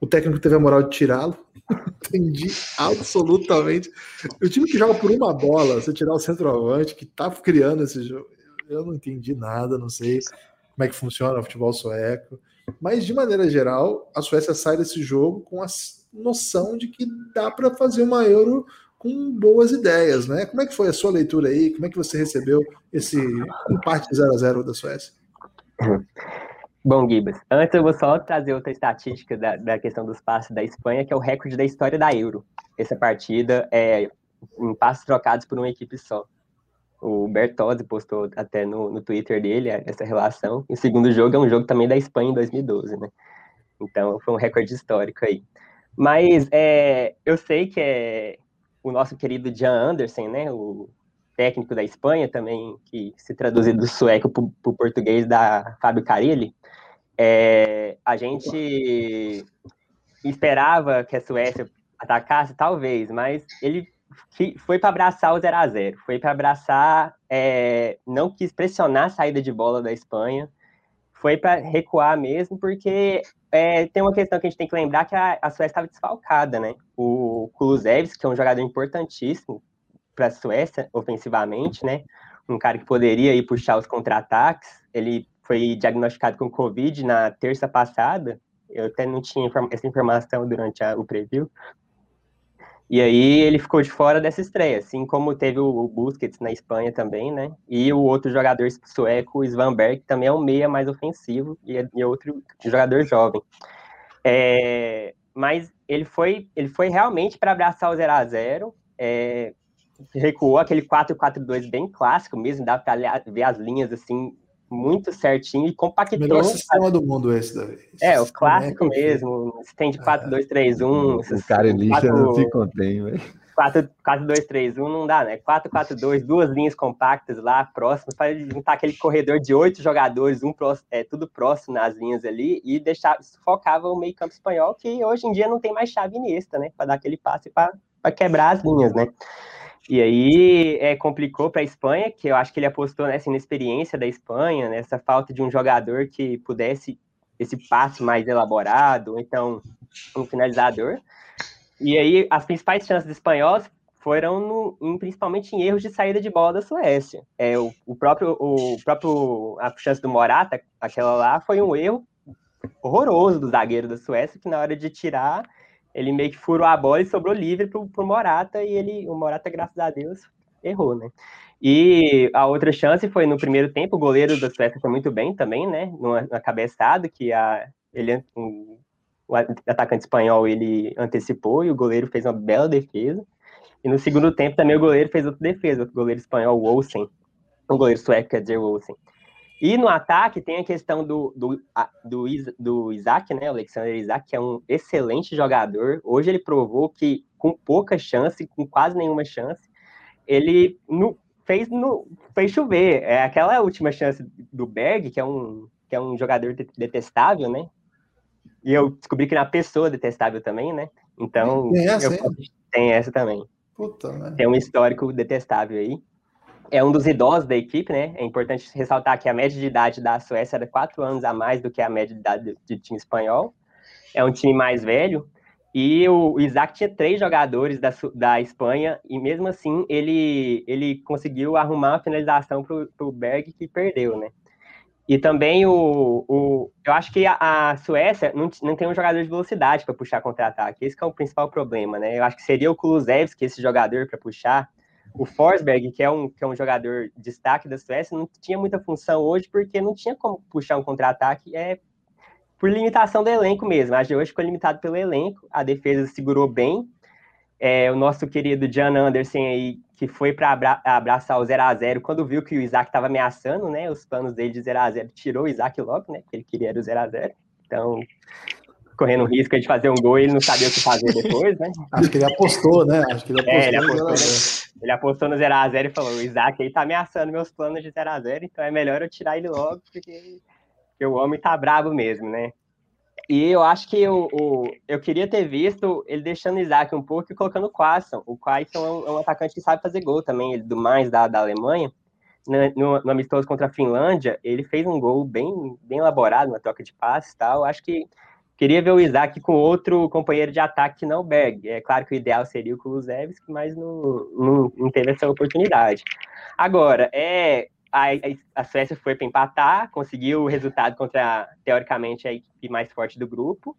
o técnico teve a moral de tirá-lo. [laughs] Entendi absolutamente. O time que joga por uma bola, você tirar o centroavante, que tá criando esse jogo, eu não entendi nada, não sei como é que funciona o futebol sueco. Mas, de maneira geral, a Suécia sai desse jogo com a noção de que dá para fazer uma Euro com boas ideias, né? Como é que foi a sua leitura aí? Como é que você recebeu esse empate 0 a 0 da Suécia? [laughs] Bom, Gibas, antes eu vou só trazer outra estatística da, da questão dos passes da Espanha, que é o recorde da história da Euro. Essa partida é em passes trocados por uma equipe só. O Bertozzi postou até no, no Twitter dele essa relação. E o segundo jogo é um jogo também da Espanha em 2012, né? Então foi um recorde histórico aí. Mas é, eu sei que é o nosso querido Jan Anderson, né? O técnico da Espanha também, que se traduzir do sueco para o português da Fábio Carilli, é, a gente esperava que a Suécia atacasse, talvez, mas ele foi para abraçar o 0 a 0 foi para abraçar, é, não quis pressionar a saída de bola da Espanha, foi para recuar mesmo, porque é, tem uma questão que a gente tem que lembrar que a, a Suécia estava desfalcada, né? O Kulusevski, que é um jogador importantíssimo para a Suécia ofensivamente, né? Um cara que poderia ir puxar os contra-ataques, ele foi diagnosticado com Covid na terça passada. Eu até não tinha essa informação durante a, o preview. E aí ele ficou de fora dessa estreia, assim como teve o Busquets na Espanha também, né? E o outro jogador sueco, o Svanberg, também é um meia mais ofensivo e é, é outro jogador jovem. É, mas ele foi, ele foi realmente para abraçar o 0 a 0 é, recuou aquele 4-4-2 bem clássico mesmo, dá para ver as linhas assim muito certinho e compactou. Melhor sistema do mundo esse daí. É, o clássico é mesmo. Você tem de 4, 2, 3, 1. O cara lixa não se contém, velho. 4, 4, 2, 3, 1 não dá, né? 4, 4, 2, duas linhas compactas lá, próximas, para juntar aquele corredor de oito jogadores, um próximo, é, tudo próximo nas linhas ali, e deixar, focava o meio campo espanhol, que hoje em dia não tem mais chave nesta, né? Para dar aquele passe para quebrar as linhas, né? E aí é, complicou para a Espanha, que eu acho que ele apostou nessa inexperiência da Espanha, nessa falta de um jogador que pudesse esse passe mais elaborado, então um finalizador. E aí as principais chances dos espanhóis foram no, em, principalmente em erros de saída de bola da Suécia. É, o, o, próprio, o próprio a chance do Morata, aquela lá, foi um erro horroroso do zagueiro da Suécia, que na hora de tirar ele meio que furou a bola e sobrou livre pro, pro Morata, e ele, o Morata, graças a Deus, errou, né? E a outra chance foi no primeiro tempo, o goleiro da Suécia foi muito bem também, né? Na cabeçada, que a, ele, um, o atacante espanhol ele antecipou e o goleiro fez uma bela defesa. E no segundo tempo também o goleiro fez outra defesa, o goleiro espanhol, o Olsen, o goleiro sueco, quer dizer, o Olsen. E no ataque tem a questão do, do, do, do Isaac, né? O Alexander Isaac, que é um excelente jogador. Hoje ele provou que com pouca chance, com quase nenhuma chance, ele no, fez, no, fez chover. É aquela última chance do Berg, que é um, que é um jogador detestável, né? E eu descobri que na pessoa detestável também, né? Então, tem essa, eu, tem essa também. Puta, né? Tem um histórico detestável aí é um dos idosos da equipe, né? É importante ressaltar que a média de idade da Suécia era quatro anos a mais do que a média de idade do time espanhol. É um time mais velho. E o Isaac tinha três jogadores da, da Espanha, e mesmo assim ele, ele conseguiu arrumar a finalização para o Berg, que perdeu, né? E também o, o eu acho que a, a Suécia não, não tem um jogador de velocidade para puxar contra-ataque. Esse é o principal problema, né? Eu acho que seria o Kulusevski, esse jogador, para puxar, o Forsberg, que é um, que é um jogador de destaque da Suécia, não tinha muita função hoje porque não tinha como puxar um contra-ataque, é por limitação do elenco mesmo. A hoje ficou limitado pelo elenco, a defesa segurou bem. É, o nosso querido Jan Anderson aí, que foi para abra abraçar o 0x0, quando viu que o Isaac estava ameaçando, né, os planos dele de 0x0, tirou o Isaac logo, né, que ele queria o 0x0. Então, correndo o risco de fazer um gol e ele não sabia o que fazer depois, né? Acho que ele apostou, né? Acho que ele apostou. É, ele apostou, né? ele apostou no 0x0 e falou: o Isaac aí tá ameaçando meus planos de 0x0, então é melhor eu tirar ele logo, porque, porque o homem tá brabo mesmo, né? E eu acho que eu, o, eu queria ter visto ele deixando o Isaac um pouco e colocando o Quasson. O Quasson é um, é um, atacante que sabe fazer gol também, ele do mais da, da Alemanha. No, no, no, amistoso contra a Finlândia, ele fez um gol bem, bem elaborado, uma troca de passes e tal. Acho que Queria ver o Isaac com outro companheiro de ataque que não Berg. É claro que o ideal seria o Kulusevski, mas não, não, não teve essa oportunidade. Agora, é, a, a Suécia foi para empatar, conseguiu o resultado contra, teoricamente, a equipe mais forte do grupo.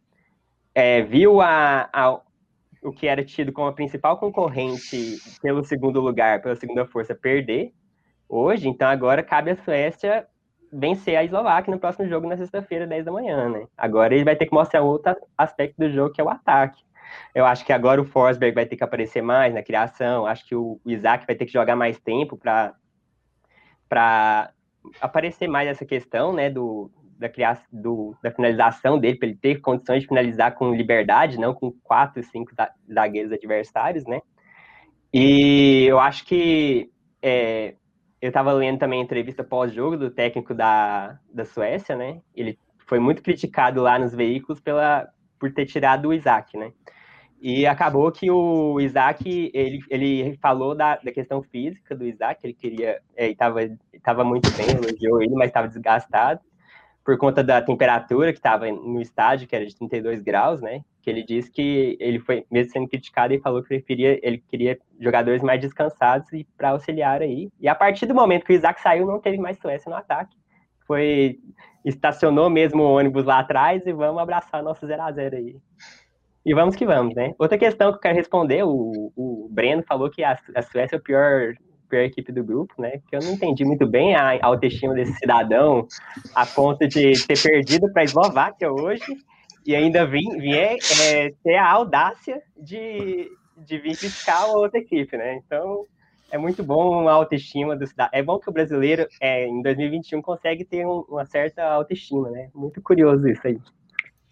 É, viu a, a, o que era tido como a principal concorrente pelo segundo lugar, pela segunda força, perder hoje. Então, agora cabe à Suécia vencer a Eslováquia no próximo jogo na sexta-feira, 10 da manhã, né? Agora ele vai ter que mostrar outro aspecto do jogo, que é o ataque. Eu acho que agora o Forsberg vai ter que aparecer mais na criação, acho que o Isaac vai ter que jogar mais tempo para aparecer mais essa questão, né, do, da criação, do, da finalização dele, para ele ter condições de finalizar com liberdade, não com quatro, cinco zagueiros adversários, né? E eu acho que é, eu estava lendo também a entrevista pós-jogo do técnico da, da Suécia, né? Ele foi muito criticado lá nos veículos pela, por ter tirado o Isaac, né? E acabou que o Isaac, ele, ele falou da, da questão física do Isaac, ele queria, é, estava muito bem, elogiou ele, mas estava desgastado por conta da temperatura que estava no estádio, que era de 32 graus, né? Que ele disse que ele foi, mesmo sendo criticado, ele falou que preferia, ele queria jogadores mais descansados e para auxiliar aí. E a partir do momento que o Isaac saiu, não teve mais Suécia no ataque. Foi estacionou mesmo o ônibus lá atrás e vamos abraçar nosso 0 a 0 aí. E vamos que vamos, né? Outra questão que eu quero responder, o, o Breno falou que a, a Suécia é a pior, pior equipe do grupo, né? Que eu não entendi muito bem a, autoestima desse cidadão a ponto de ter perdido para a Eslováquia hoje e ainda vim, vier é, ter a audácia de, de vir fiscar a outra equipe, né? Então, é muito bom a autoestima do cidadão. É bom que o brasileiro, é, em 2021, consegue ter um, uma certa autoestima, né? Muito curioso isso aí.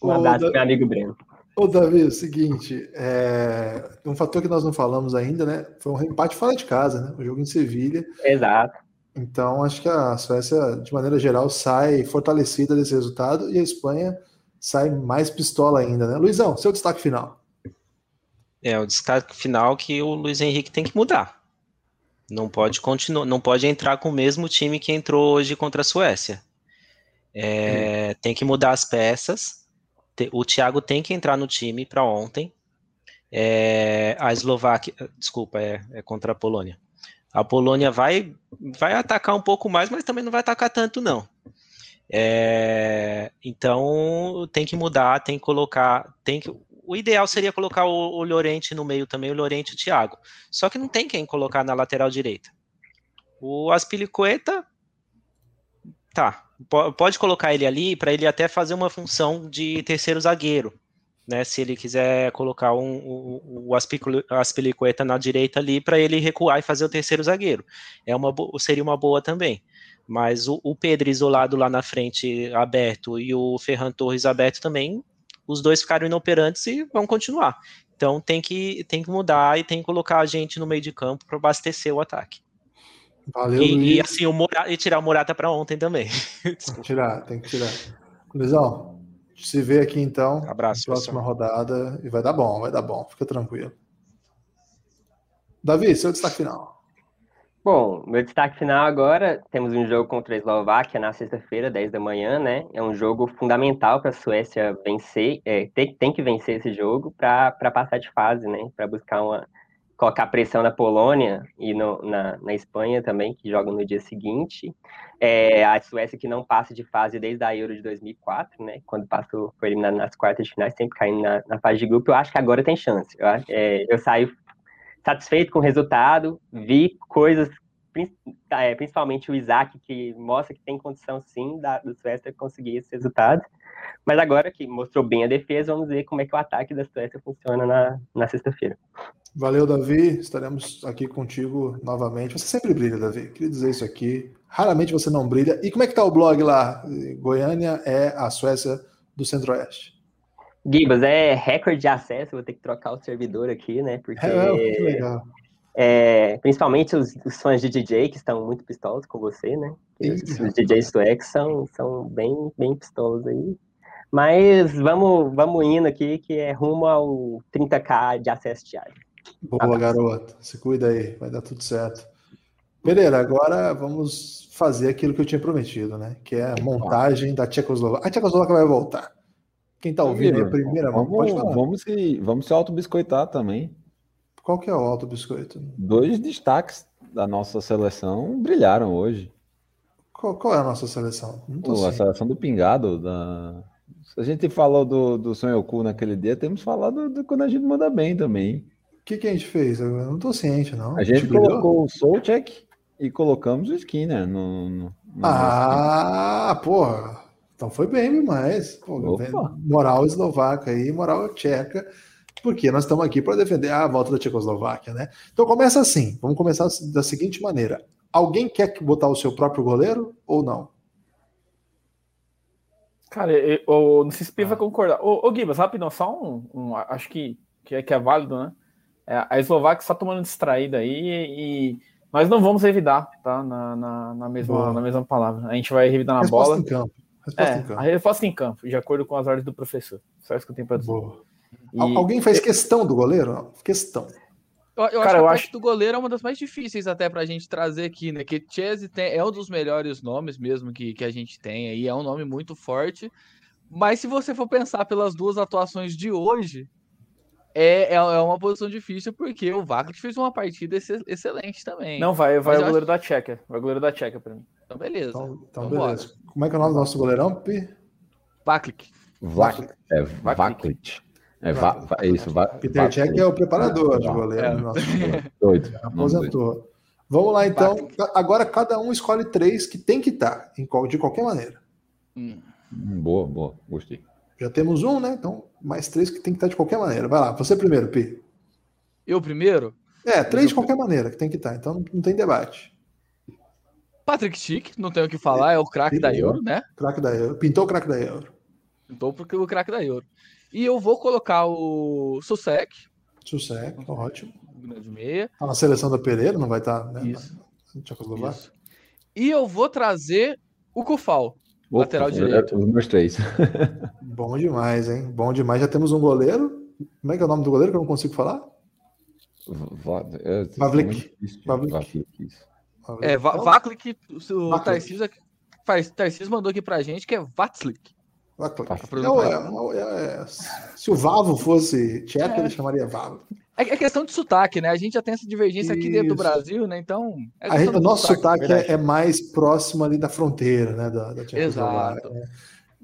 Um abraço, meu amigo Breno. Ô, Davi, é o seguinte, é... um fator que nós não falamos ainda, né? Foi um empate fora de casa, né? O jogo em Sevilha. Exato. Então, acho que a Suécia, de maneira geral, sai fortalecida desse resultado e a Espanha sai mais pistola ainda, né? Luizão, seu destaque final. É, o destaque final que o Luiz Henrique tem que mudar. Não pode continuar, não pode entrar com o mesmo time que entrou hoje contra a Suécia. É, hum. Tem que mudar as peças o Thiago tem que entrar no time para ontem. É, a Eslováquia, desculpa, é, é, contra a Polônia. A Polônia vai, vai atacar um pouco mais, mas também não vai atacar tanto, não. É, então tem que mudar, tem que colocar, tem que, o ideal seria colocar o, o Llorente no meio também, o Llorente e o Thiago. Só que não tem quem colocar na lateral direita. O Aspilicueta, tá, pode colocar ele ali para ele até fazer uma função de terceiro zagueiro, né? Se ele quiser colocar um, o, o Aspilicueta na direita ali para ele recuar e fazer o terceiro zagueiro, é uma seria uma boa também. Mas o, o Pedro isolado lá na frente aberto e o Ferran Torres aberto também, os dois ficaram inoperantes e vão continuar. Então tem que, tem que mudar e tem que colocar a gente no meio de campo para abastecer o ataque. Valeu, e, Luiz. e assim, o Morata, e tirar o Morata para ontem também. [laughs] tem que tirar, tem que tirar. Luizão, se vê aqui então. Abraço. Próxima pessoal. rodada. E vai dar bom, vai dar bom. Fica tranquilo. Davi, seu destaque final. Bom, meu destaque final agora, temos um jogo contra a Eslováquia na sexta-feira, 10 da manhã, né? É um jogo fundamental para a Suécia vencer, é, tem, tem que vencer esse jogo para passar de fase, né? Para buscar uma, colocar pressão na Polônia e no, na, na Espanha também, que jogam no dia seguinte. É, a Suécia que não passa de fase desde a Euro de 2004, né? Quando passou, foi eliminado nas quartas de finais, sempre caindo na, na fase de grupo. Eu acho que agora tem chance. Eu, é, eu saio satisfeito com o resultado, vi coisas, principalmente o Isaac, que mostra que tem condição sim da, do Suécia conseguir esse resultado. Mas agora que mostrou bem a defesa, vamos ver como é que o ataque da Suécia funciona na, na sexta-feira. Valeu, Davi. Estaremos aqui contigo novamente. Você sempre brilha, Davi. Queria dizer isso aqui. Raramente você não brilha. E como é que tá o blog lá? Goiânia é a Suécia do Centro-Oeste. Gibas, é recorde de acesso. Vou ter que trocar o servidor aqui, né? Porque. É, que legal. É, principalmente os, os, fãs de DJ que estão muito pistolos com você, né? Os, os DJs suecos são, são bem, bem pistolos aí. Mas vamos, vamos indo aqui, que é rumo ao 30k de acesso diário. Boa, garoto. Se cuida aí, vai dar tudo certo. Pereira, agora vamos fazer aquilo que eu tinha prometido, né? Que é a montagem da Tchecoslováquia. A Tchecoslováquia vai voltar. Quem tá ouvindo a primeira vamos, pode falar. Vamos se, vamos se auto-biscoitar também. Qual que é o auto-biscoito? Dois destaques da nossa seleção brilharam hoje. Qual, qual é a nossa seleção? Pô, a seleção do Pingado. Da... A gente falou do, do Sonhoku naquele dia, temos falado do, quando a gente manda bem também que, que a gente fez? Eu não tô ciente, não. A gente colocou o Solcheck e colocamos o Skinner no. no, no ah, porra. Então foi bem demais. Pô, moral eslovaca aí, moral tcheca, porque nós estamos aqui para defender a volta da Tchecoslováquia, né? Então começa assim. Vamos começar da seguinte maneira: alguém quer botar o seu próprio goleiro ou não? Cara, eu, eu não sei se o vai ah. concordar. Ô, ô Gibas, rapidão, só um, um, acho que, que, é, que é válido, né? É, a Eslováquia está tomando distraída aí e nós não vamos revidar, tá? Na, na, na mesma, na mesma palavra. A gente vai revidar na resposta bola. Em campo. Resposta é, em campo. A resposta em campo, de acordo com as ordens do professor. Só isso que eu tenho para dizer. E... Alguém faz questão do goleiro? Questão. Eu, eu Cara, acho que eu acho do goleiro é uma das mais difíceis até pra gente trazer aqui, né? Que Chese é um dos melhores nomes mesmo que, que a gente tem aí, é um nome muito forte. Mas se você for pensar pelas duas atuações de hoje, é, é, é uma posição difícil porque o Vaklik fez uma partida excelente também. Não, vai, vai o goleiro acho... da Tcheca. Vai o goleiro da Tcheca pra mim. Então, beleza. Então, então beleza. Como é que é o nome do nosso goleirão, Pi? Vaklik. Vaklik. É, Vaklik. É, va, va, é isso. Va, Peter Cech é o preparador de goleiro. É. Nosso, [laughs] Doido. aposentou. Vamos lá, então. Agora cada um escolhe três que tem que estar, em qual- de qualquer maneira. Hum. Hum, Boa, boa. Gostei. Já temos um, né? Então, mais três que tem que estar de qualquer maneira. Vai lá, você primeiro, Pi. Eu primeiro? É, três de qualquer maneira que tem que estar, então não- não tem debate. Patrick Schick, não tenho o que falar, é o craque da Euro, né? Craque da Euro. Pintou o craque da Euro. Então, porque o craque da Euro. E eu vou colocar o Susek, Sucesso, ótimo. grande meia. Tá na seleção da Pereira, não vai estar, né? Isso. Isso. E eu vou trazer o Kufal. Opa, Lateral direito. Os meus três. [laughs] Bom demais, hein? Bom demais. Já temos um goleiro. Como é que é o nome do goleiro que eu não consigo falar? Va- é, Pavlik. muito difícil. Pavlik. Pavlik, isso. É, Então, Vaklik, o Tarcísio mandou aqui pra gente que é Vatslik. Pavlik. É é é- é- se o Vavo fosse tcheco, ele chamaria Vavo. É, é questão de sotaque, né? A gente já tem essa divergência aqui dentro do Isso. Brasil, né? Então. é gente- o nosso sotaque verdade. é, é mais próximo ali da fronteira, né? Da, da. Exato. né?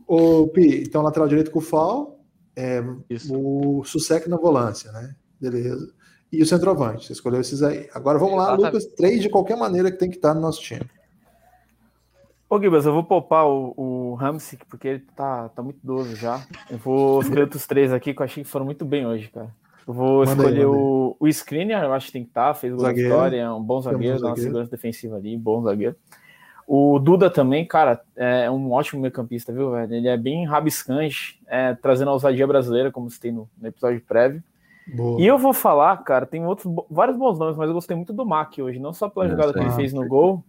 O Pi, então lateral direito com o Fal, é, Isso. o Susek na volância, né? Beleza. E o centroavante, você escolheu esses aí. Agora vamos lá, Exatamente. Lucas, três de qualquer maneira que tem que estar no nosso time. Ô, Gibas, eu vou poupar o, o Hamsik, porque ele tá, tá muito idoso já. Eu vou [laughs] escolher outros três aqui que eu achei que foram muito bem hoje, cara. Eu vou Manda escolher aí. o, o Skriniar, eu acho que tem que estar, fez gol da vitória, é um bom zagueiro, dá uma segurança defensiva ali, bom zagueiro. O Duda também, cara, é um ótimo meio-campista, viu, velho? Ele é bem rabiscante, é, trazendo a ousadia brasileira, como citei no, no episódio prévio. Boa. E eu vou falar, cara, tem outros, vários bons nomes, mas eu gostei muito do Mac hoje, não só pela É, jogada que ele fez no gol,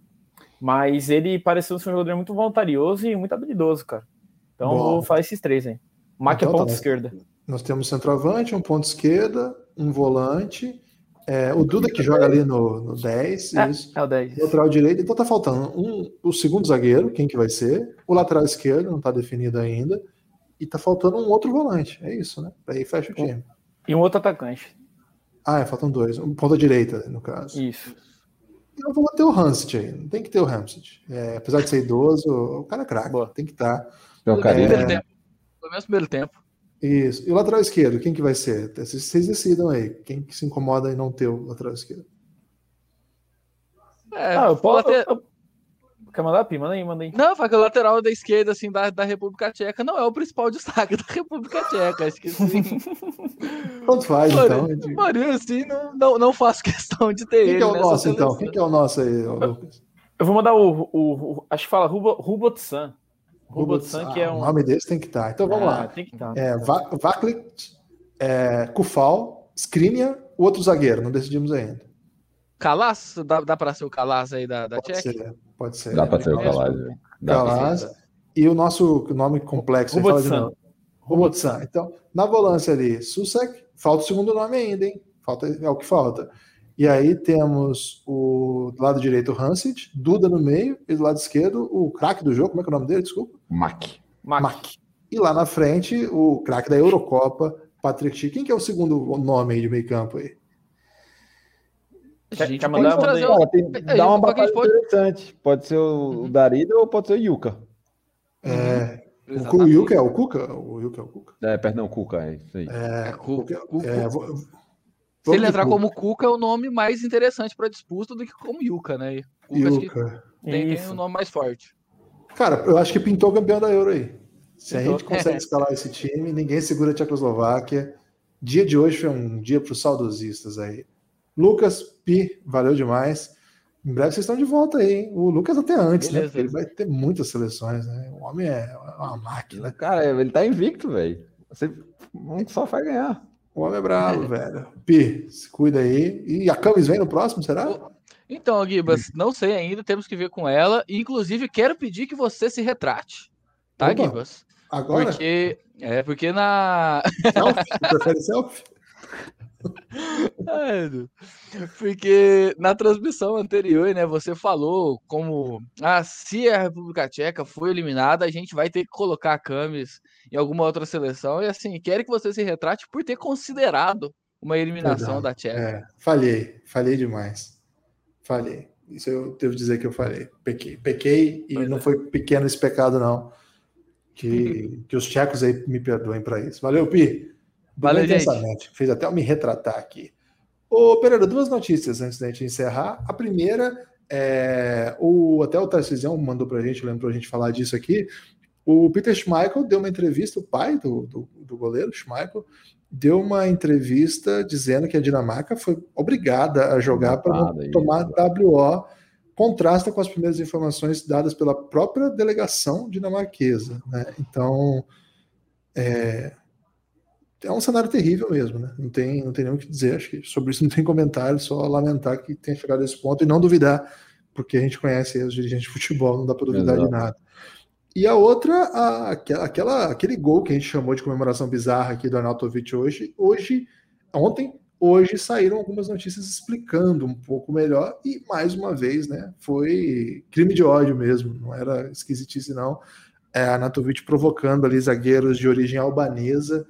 mas ele pareceu ser um jogador muito voluntarioso e muito habilidoso, cara. Então Bom. vou falar esses três, hein. Mac Então é tá ponta bom. esquerda. Nós temos centroavante, um ponto esquerda, um volante, é, o Duda que joga ali no, no 10, É, isso. é o 10. Lateral direito, então tá faltando um, o segundo zagueiro, quem que vai ser? O lateral esquerdo, não tá definido ainda. E tá faltando um outro volante. É isso, né? Aí fecha o time. E um outro atacante. Ah, é, faltam dois. Um ponta direita, no caso. Isso. Eu vou manter o Hansit aí. Não tem que ter o Hansit. É, apesar de ser idoso, o cara é craque. Tem que estar. Carinho. Primeiro tempo. Pelo menos no primeiro tempo. Isso. E o lateral esquerdo, quem que vai ser? Vocês decidam aí. Quem que se incomoda em não ter o lateral esquerdo? É, ah, eu o posso. eu- Quer mandar, Pi? Manda aí, manda aí. Não, foi que o lateral da esquerda, assim, da, da República Tcheca não é o principal [laughs] destaque da República Tcheca. Acho que sim. [laughs] Tanto faz, então. Mano, assim, não, não, não faço questão de ter Quem ele. que é o nosso, então? seleção. Quem que é o nosso aí, Lucas? Eu vou mandar o. o, o- acho que fala Rubo- Rubotsan. Rubotsan, que é Ah, um. O nome desse tem que estar. Então vamos Ah, lá. Tem que estar. É, Va- Vaklik, é, Kufal, Skriniar, o outro zagueiro, não decidimos ainda. Kalas? Dá, dá pra ser o Kalas aí da, da Pode Tcheca? ser, pode ser. Dá pra ser o. E o nosso nome complexo, novo. Rubotsan. Então, na volância ali, Susek, falta o segundo nome ainda, hein? Falta, é o que falta. E aí temos o do lado direito o Hansit, Duda no meio, e do lado esquerdo o craque do jogo, como é que é o nome dele? Desculpa. Mac. Mac. Mac. E lá na frente, o craque da Eurocopa, Patrick. Quem que é o segundo nome aí de meio campo aí? A Quer- gente quer pode mandar? trazer um- Cara, tem, É, dá uma batalha pode- interessante. Pode ser o Uhum. Darida ou pode ser o Yuka. É, o Exatamente. Yuka é o Cuca? O Yuka é o Cuca? É, perdão, Cuca, é isso aí. É, É, Cuca. Cuca- Cuca. é, vou- Se ele entrar Cuca. como Cuca, é o nome mais interessante pra disputa do que como Yuka, né? Cuca acho que Yuka. tem, tem Isso. um nome mais forte. Cara, eu acho que pintou o campeão da Euro aí. Se a Pintou. gente consegue [laughs] escalar esse time, ninguém segura a Tchecoslováquia. Dia de hoje foi um dia para os saudosistas aí. Lucas, Pi, valeu demais. Em breve vocês estão de volta aí, hein? O Lucas até antes, né? Beleza. Porque ele vai ter muitas seleções, né? O homem é uma máquina. Cara, ele tá invicto, velho. Você só vai ganhar. O homem é bravo, velho. Pi, se cuida aí. E a Camis vem no próximo, será? Então, Gibas, não sei ainda, temos que ver com ela. Inclusive, quero pedir que você se retrate. Tá, Opa. Gibas? Agora? Porque. É, porque na. Selfie? Você prefere selfie? [laughs] Edu. Porque na transmissão anterior, né, você falou como ah, se a República Tcheca foi eliminada, a gente vai ter que colocar a Camis em alguma outra seleção. E assim, quero que você se retrate por ter considerado uma eliminação Perdão. da Tcheca. É, falhei, falhei demais. Falhei. Isso eu devo dizer que eu falei. Pequei, pequei e Pois não é. foi pequeno esse pecado, não. Que, [laughs] que os tchecos aí me perdoem para isso. Valeu, Pi. Valeu, gente. Fez até eu me retratar aqui. Ô, Pereira, duas notícias antes da gente encerrar. A primeira é o até o Tarcisião mandou pra gente, lembrou a gente falar disso aqui. O Peter Schmeichel deu uma entrevista, o pai do, do, do goleiro, Schmeichel, deu uma entrevista dizendo que a Dinamarca foi obrigada a jogar para não tomar isso. WO. Contrasta com as primeiras informações dadas pela própria delegação dinamarquesa. Né? Então, é, é um cenário terrível mesmo. Né? Não, tem, não tem nem o que dizer. Acho que sobre isso não tem comentário, só lamentar que tenha chegado a esse ponto e não duvidar, porque a gente conhece os dirigentes de futebol, não dá para duvidar de Exato. nada. E a outra, a- aquela, aquela- aquele gol que a gente chamou de comemoração bizarra aqui do Arnautovic hoje, hoje, ontem, hoje saíram algumas notícias explicando um pouco melhor e mais uma vez, né, foi crime de ódio mesmo, não era esquisitice não. É, Arnautovic provocando ali zagueiros de origem albanesa,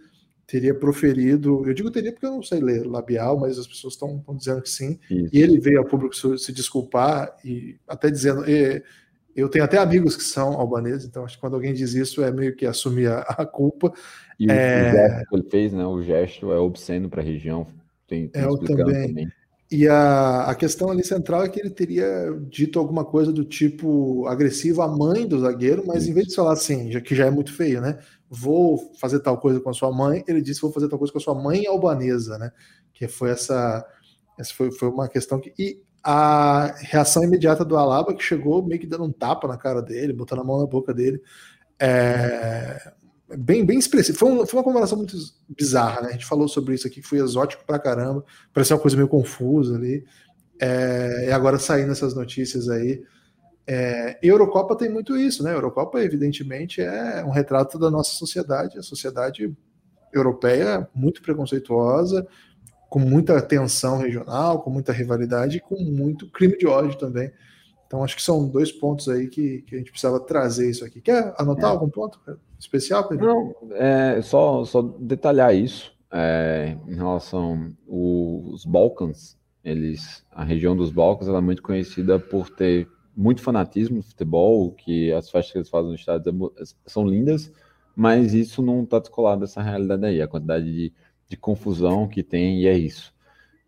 teria proferido, eu digo teria porque eu não sei ler labial, mas as pessoas estão dizendo que sim, Isso. e ele veio ao público se, se desculpar e até dizendo. e, eu tenho até amigos que são albaneses, então acho que quando alguém diz isso é meio que assumir a, a culpa. E o, É. o gesto que ele fez, né? O gesto é obsceno para a região. Tem, tem É, eu explicando também. E a, a questão ali central é que ele teria dito alguma coisa do tipo agressivo à mãe do zagueiro, mas em vez de falar assim, já que já é muito feio, né? Vou fazer tal coisa com a sua mãe, ele disse vou fazer tal coisa com a sua mãe albanesa, né? Que foi essa, essa foi, foi uma questão que e a reação imediata do Alaba que chegou meio que dando um tapa na cara dele, botando a mão na boca dele, é, bem, bem expressivo. Foi, um- foi uma comemoração muito bizarra, né? A gente falou sobre isso aqui, que foi exótico pra caramba, parecia uma coisa meio confusa ali. É, e agora saindo essas notícias aí. É, Eurocopa tem muito isso, né? Eurocopa, evidentemente, é um retrato da nossa sociedade, a sociedade europeia muito preconceituosa, com muita tensão regional, com muita rivalidade e com muito crime de ódio também. Então, acho que são dois pontos aí que, que a gente precisava trazer isso aqui. Quer anotar algum ponto especial, Pedro? Não, é, só, só detalhar isso é, em relação os Balcãs, eles, a região dos Balcãs, ela é muito conhecida por ter muito fanatismo no futebol, que as festas que eles fazem nos estádios é mu- são lindas, mas isso não está descolado dessa realidade aí, a quantidade de, de confusão que tem e é isso.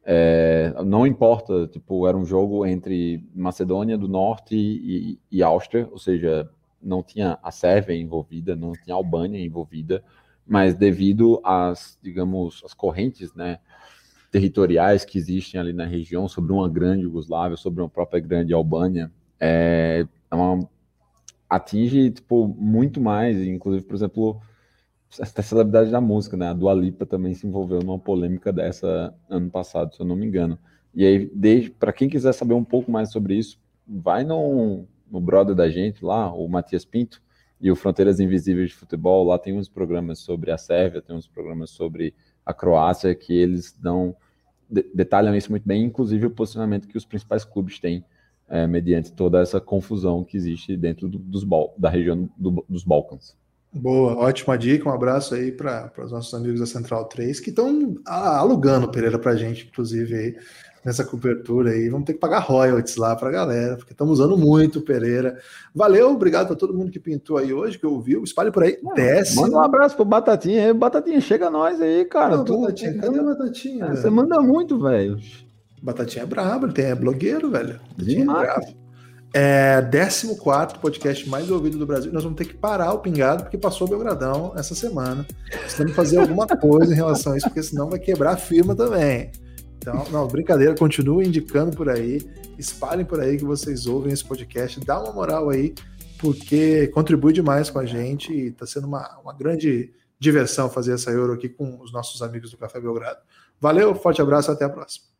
É, não importa, tipo, era um jogo entre Macedônia do Norte e, e- Áustria, ou seja, não tinha a Sérvia envolvida, não tinha a Albânia envolvida, mas devido às, digamos, as correntes, né, territoriais que existem ali na região, sobre uma grande Iugoslávia, sobre uma própria grande Albânia, é, é uma, atinge, tipo, muito mais, inclusive, por exemplo, essa celebridade da música, né, a Dua Lipa também se envolveu numa polêmica dessa ano passado, se eu não me engano. E aí, para quem quiser saber um pouco mais sobre isso, vai no, no brother da gente lá, o Matias Pinto, e o Fronteiras Invisíveis de Futebol. Lá tem uns programas sobre a Sérvia, tem uns programas sobre a Croácia, que eles dão de- detalham isso muito bem, inclusive o posicionamento que os principais clubes têm é, mediante toda essa confusão que existe dentro do- dos da região do- dos Balcãs. Boa, ótima dica. Um abraço aí para os nossos amigos da Central 3 que estão alugando Pereira para a gente, inclusive, aí, nessa cobertura aí. Vamos ter que pagar royalties lá para a galera, porque estamos usando muito o Pereira. Valeu, obrigado para todo mundo que pintou aí hoje, que ouviu. Espalhe por aí. Desce. Manda um abraço pro Batatinha aí. Batatinha, chega nós aí, cara. Ô, Tu- Batatinha, cadê a Batatinha? Você velho? manda muito, velho. Batatinha é brabo, ele tem, é blogueiro, velho. Batatinha é brabo. É 14 podcast mais ouvido do Brasil. Nós vamos ter que parar o pingado, porque passou o Belgradão essa semana. Precisamos fazer alguma [laughs] coisa em relação a isso, porque senão vai quebrar a firma também. Então, não, brincadeira, continue indicando por aí, espalhem por aí que vocês ouvem esse podcast, dá uma moral aí, porque contribui demais com a gente e está sendo uma, uma grande diversão fazer essa Euro aqui com os nossos amigos do Café Belgrado. Valeu, forte abraço, até a próxima.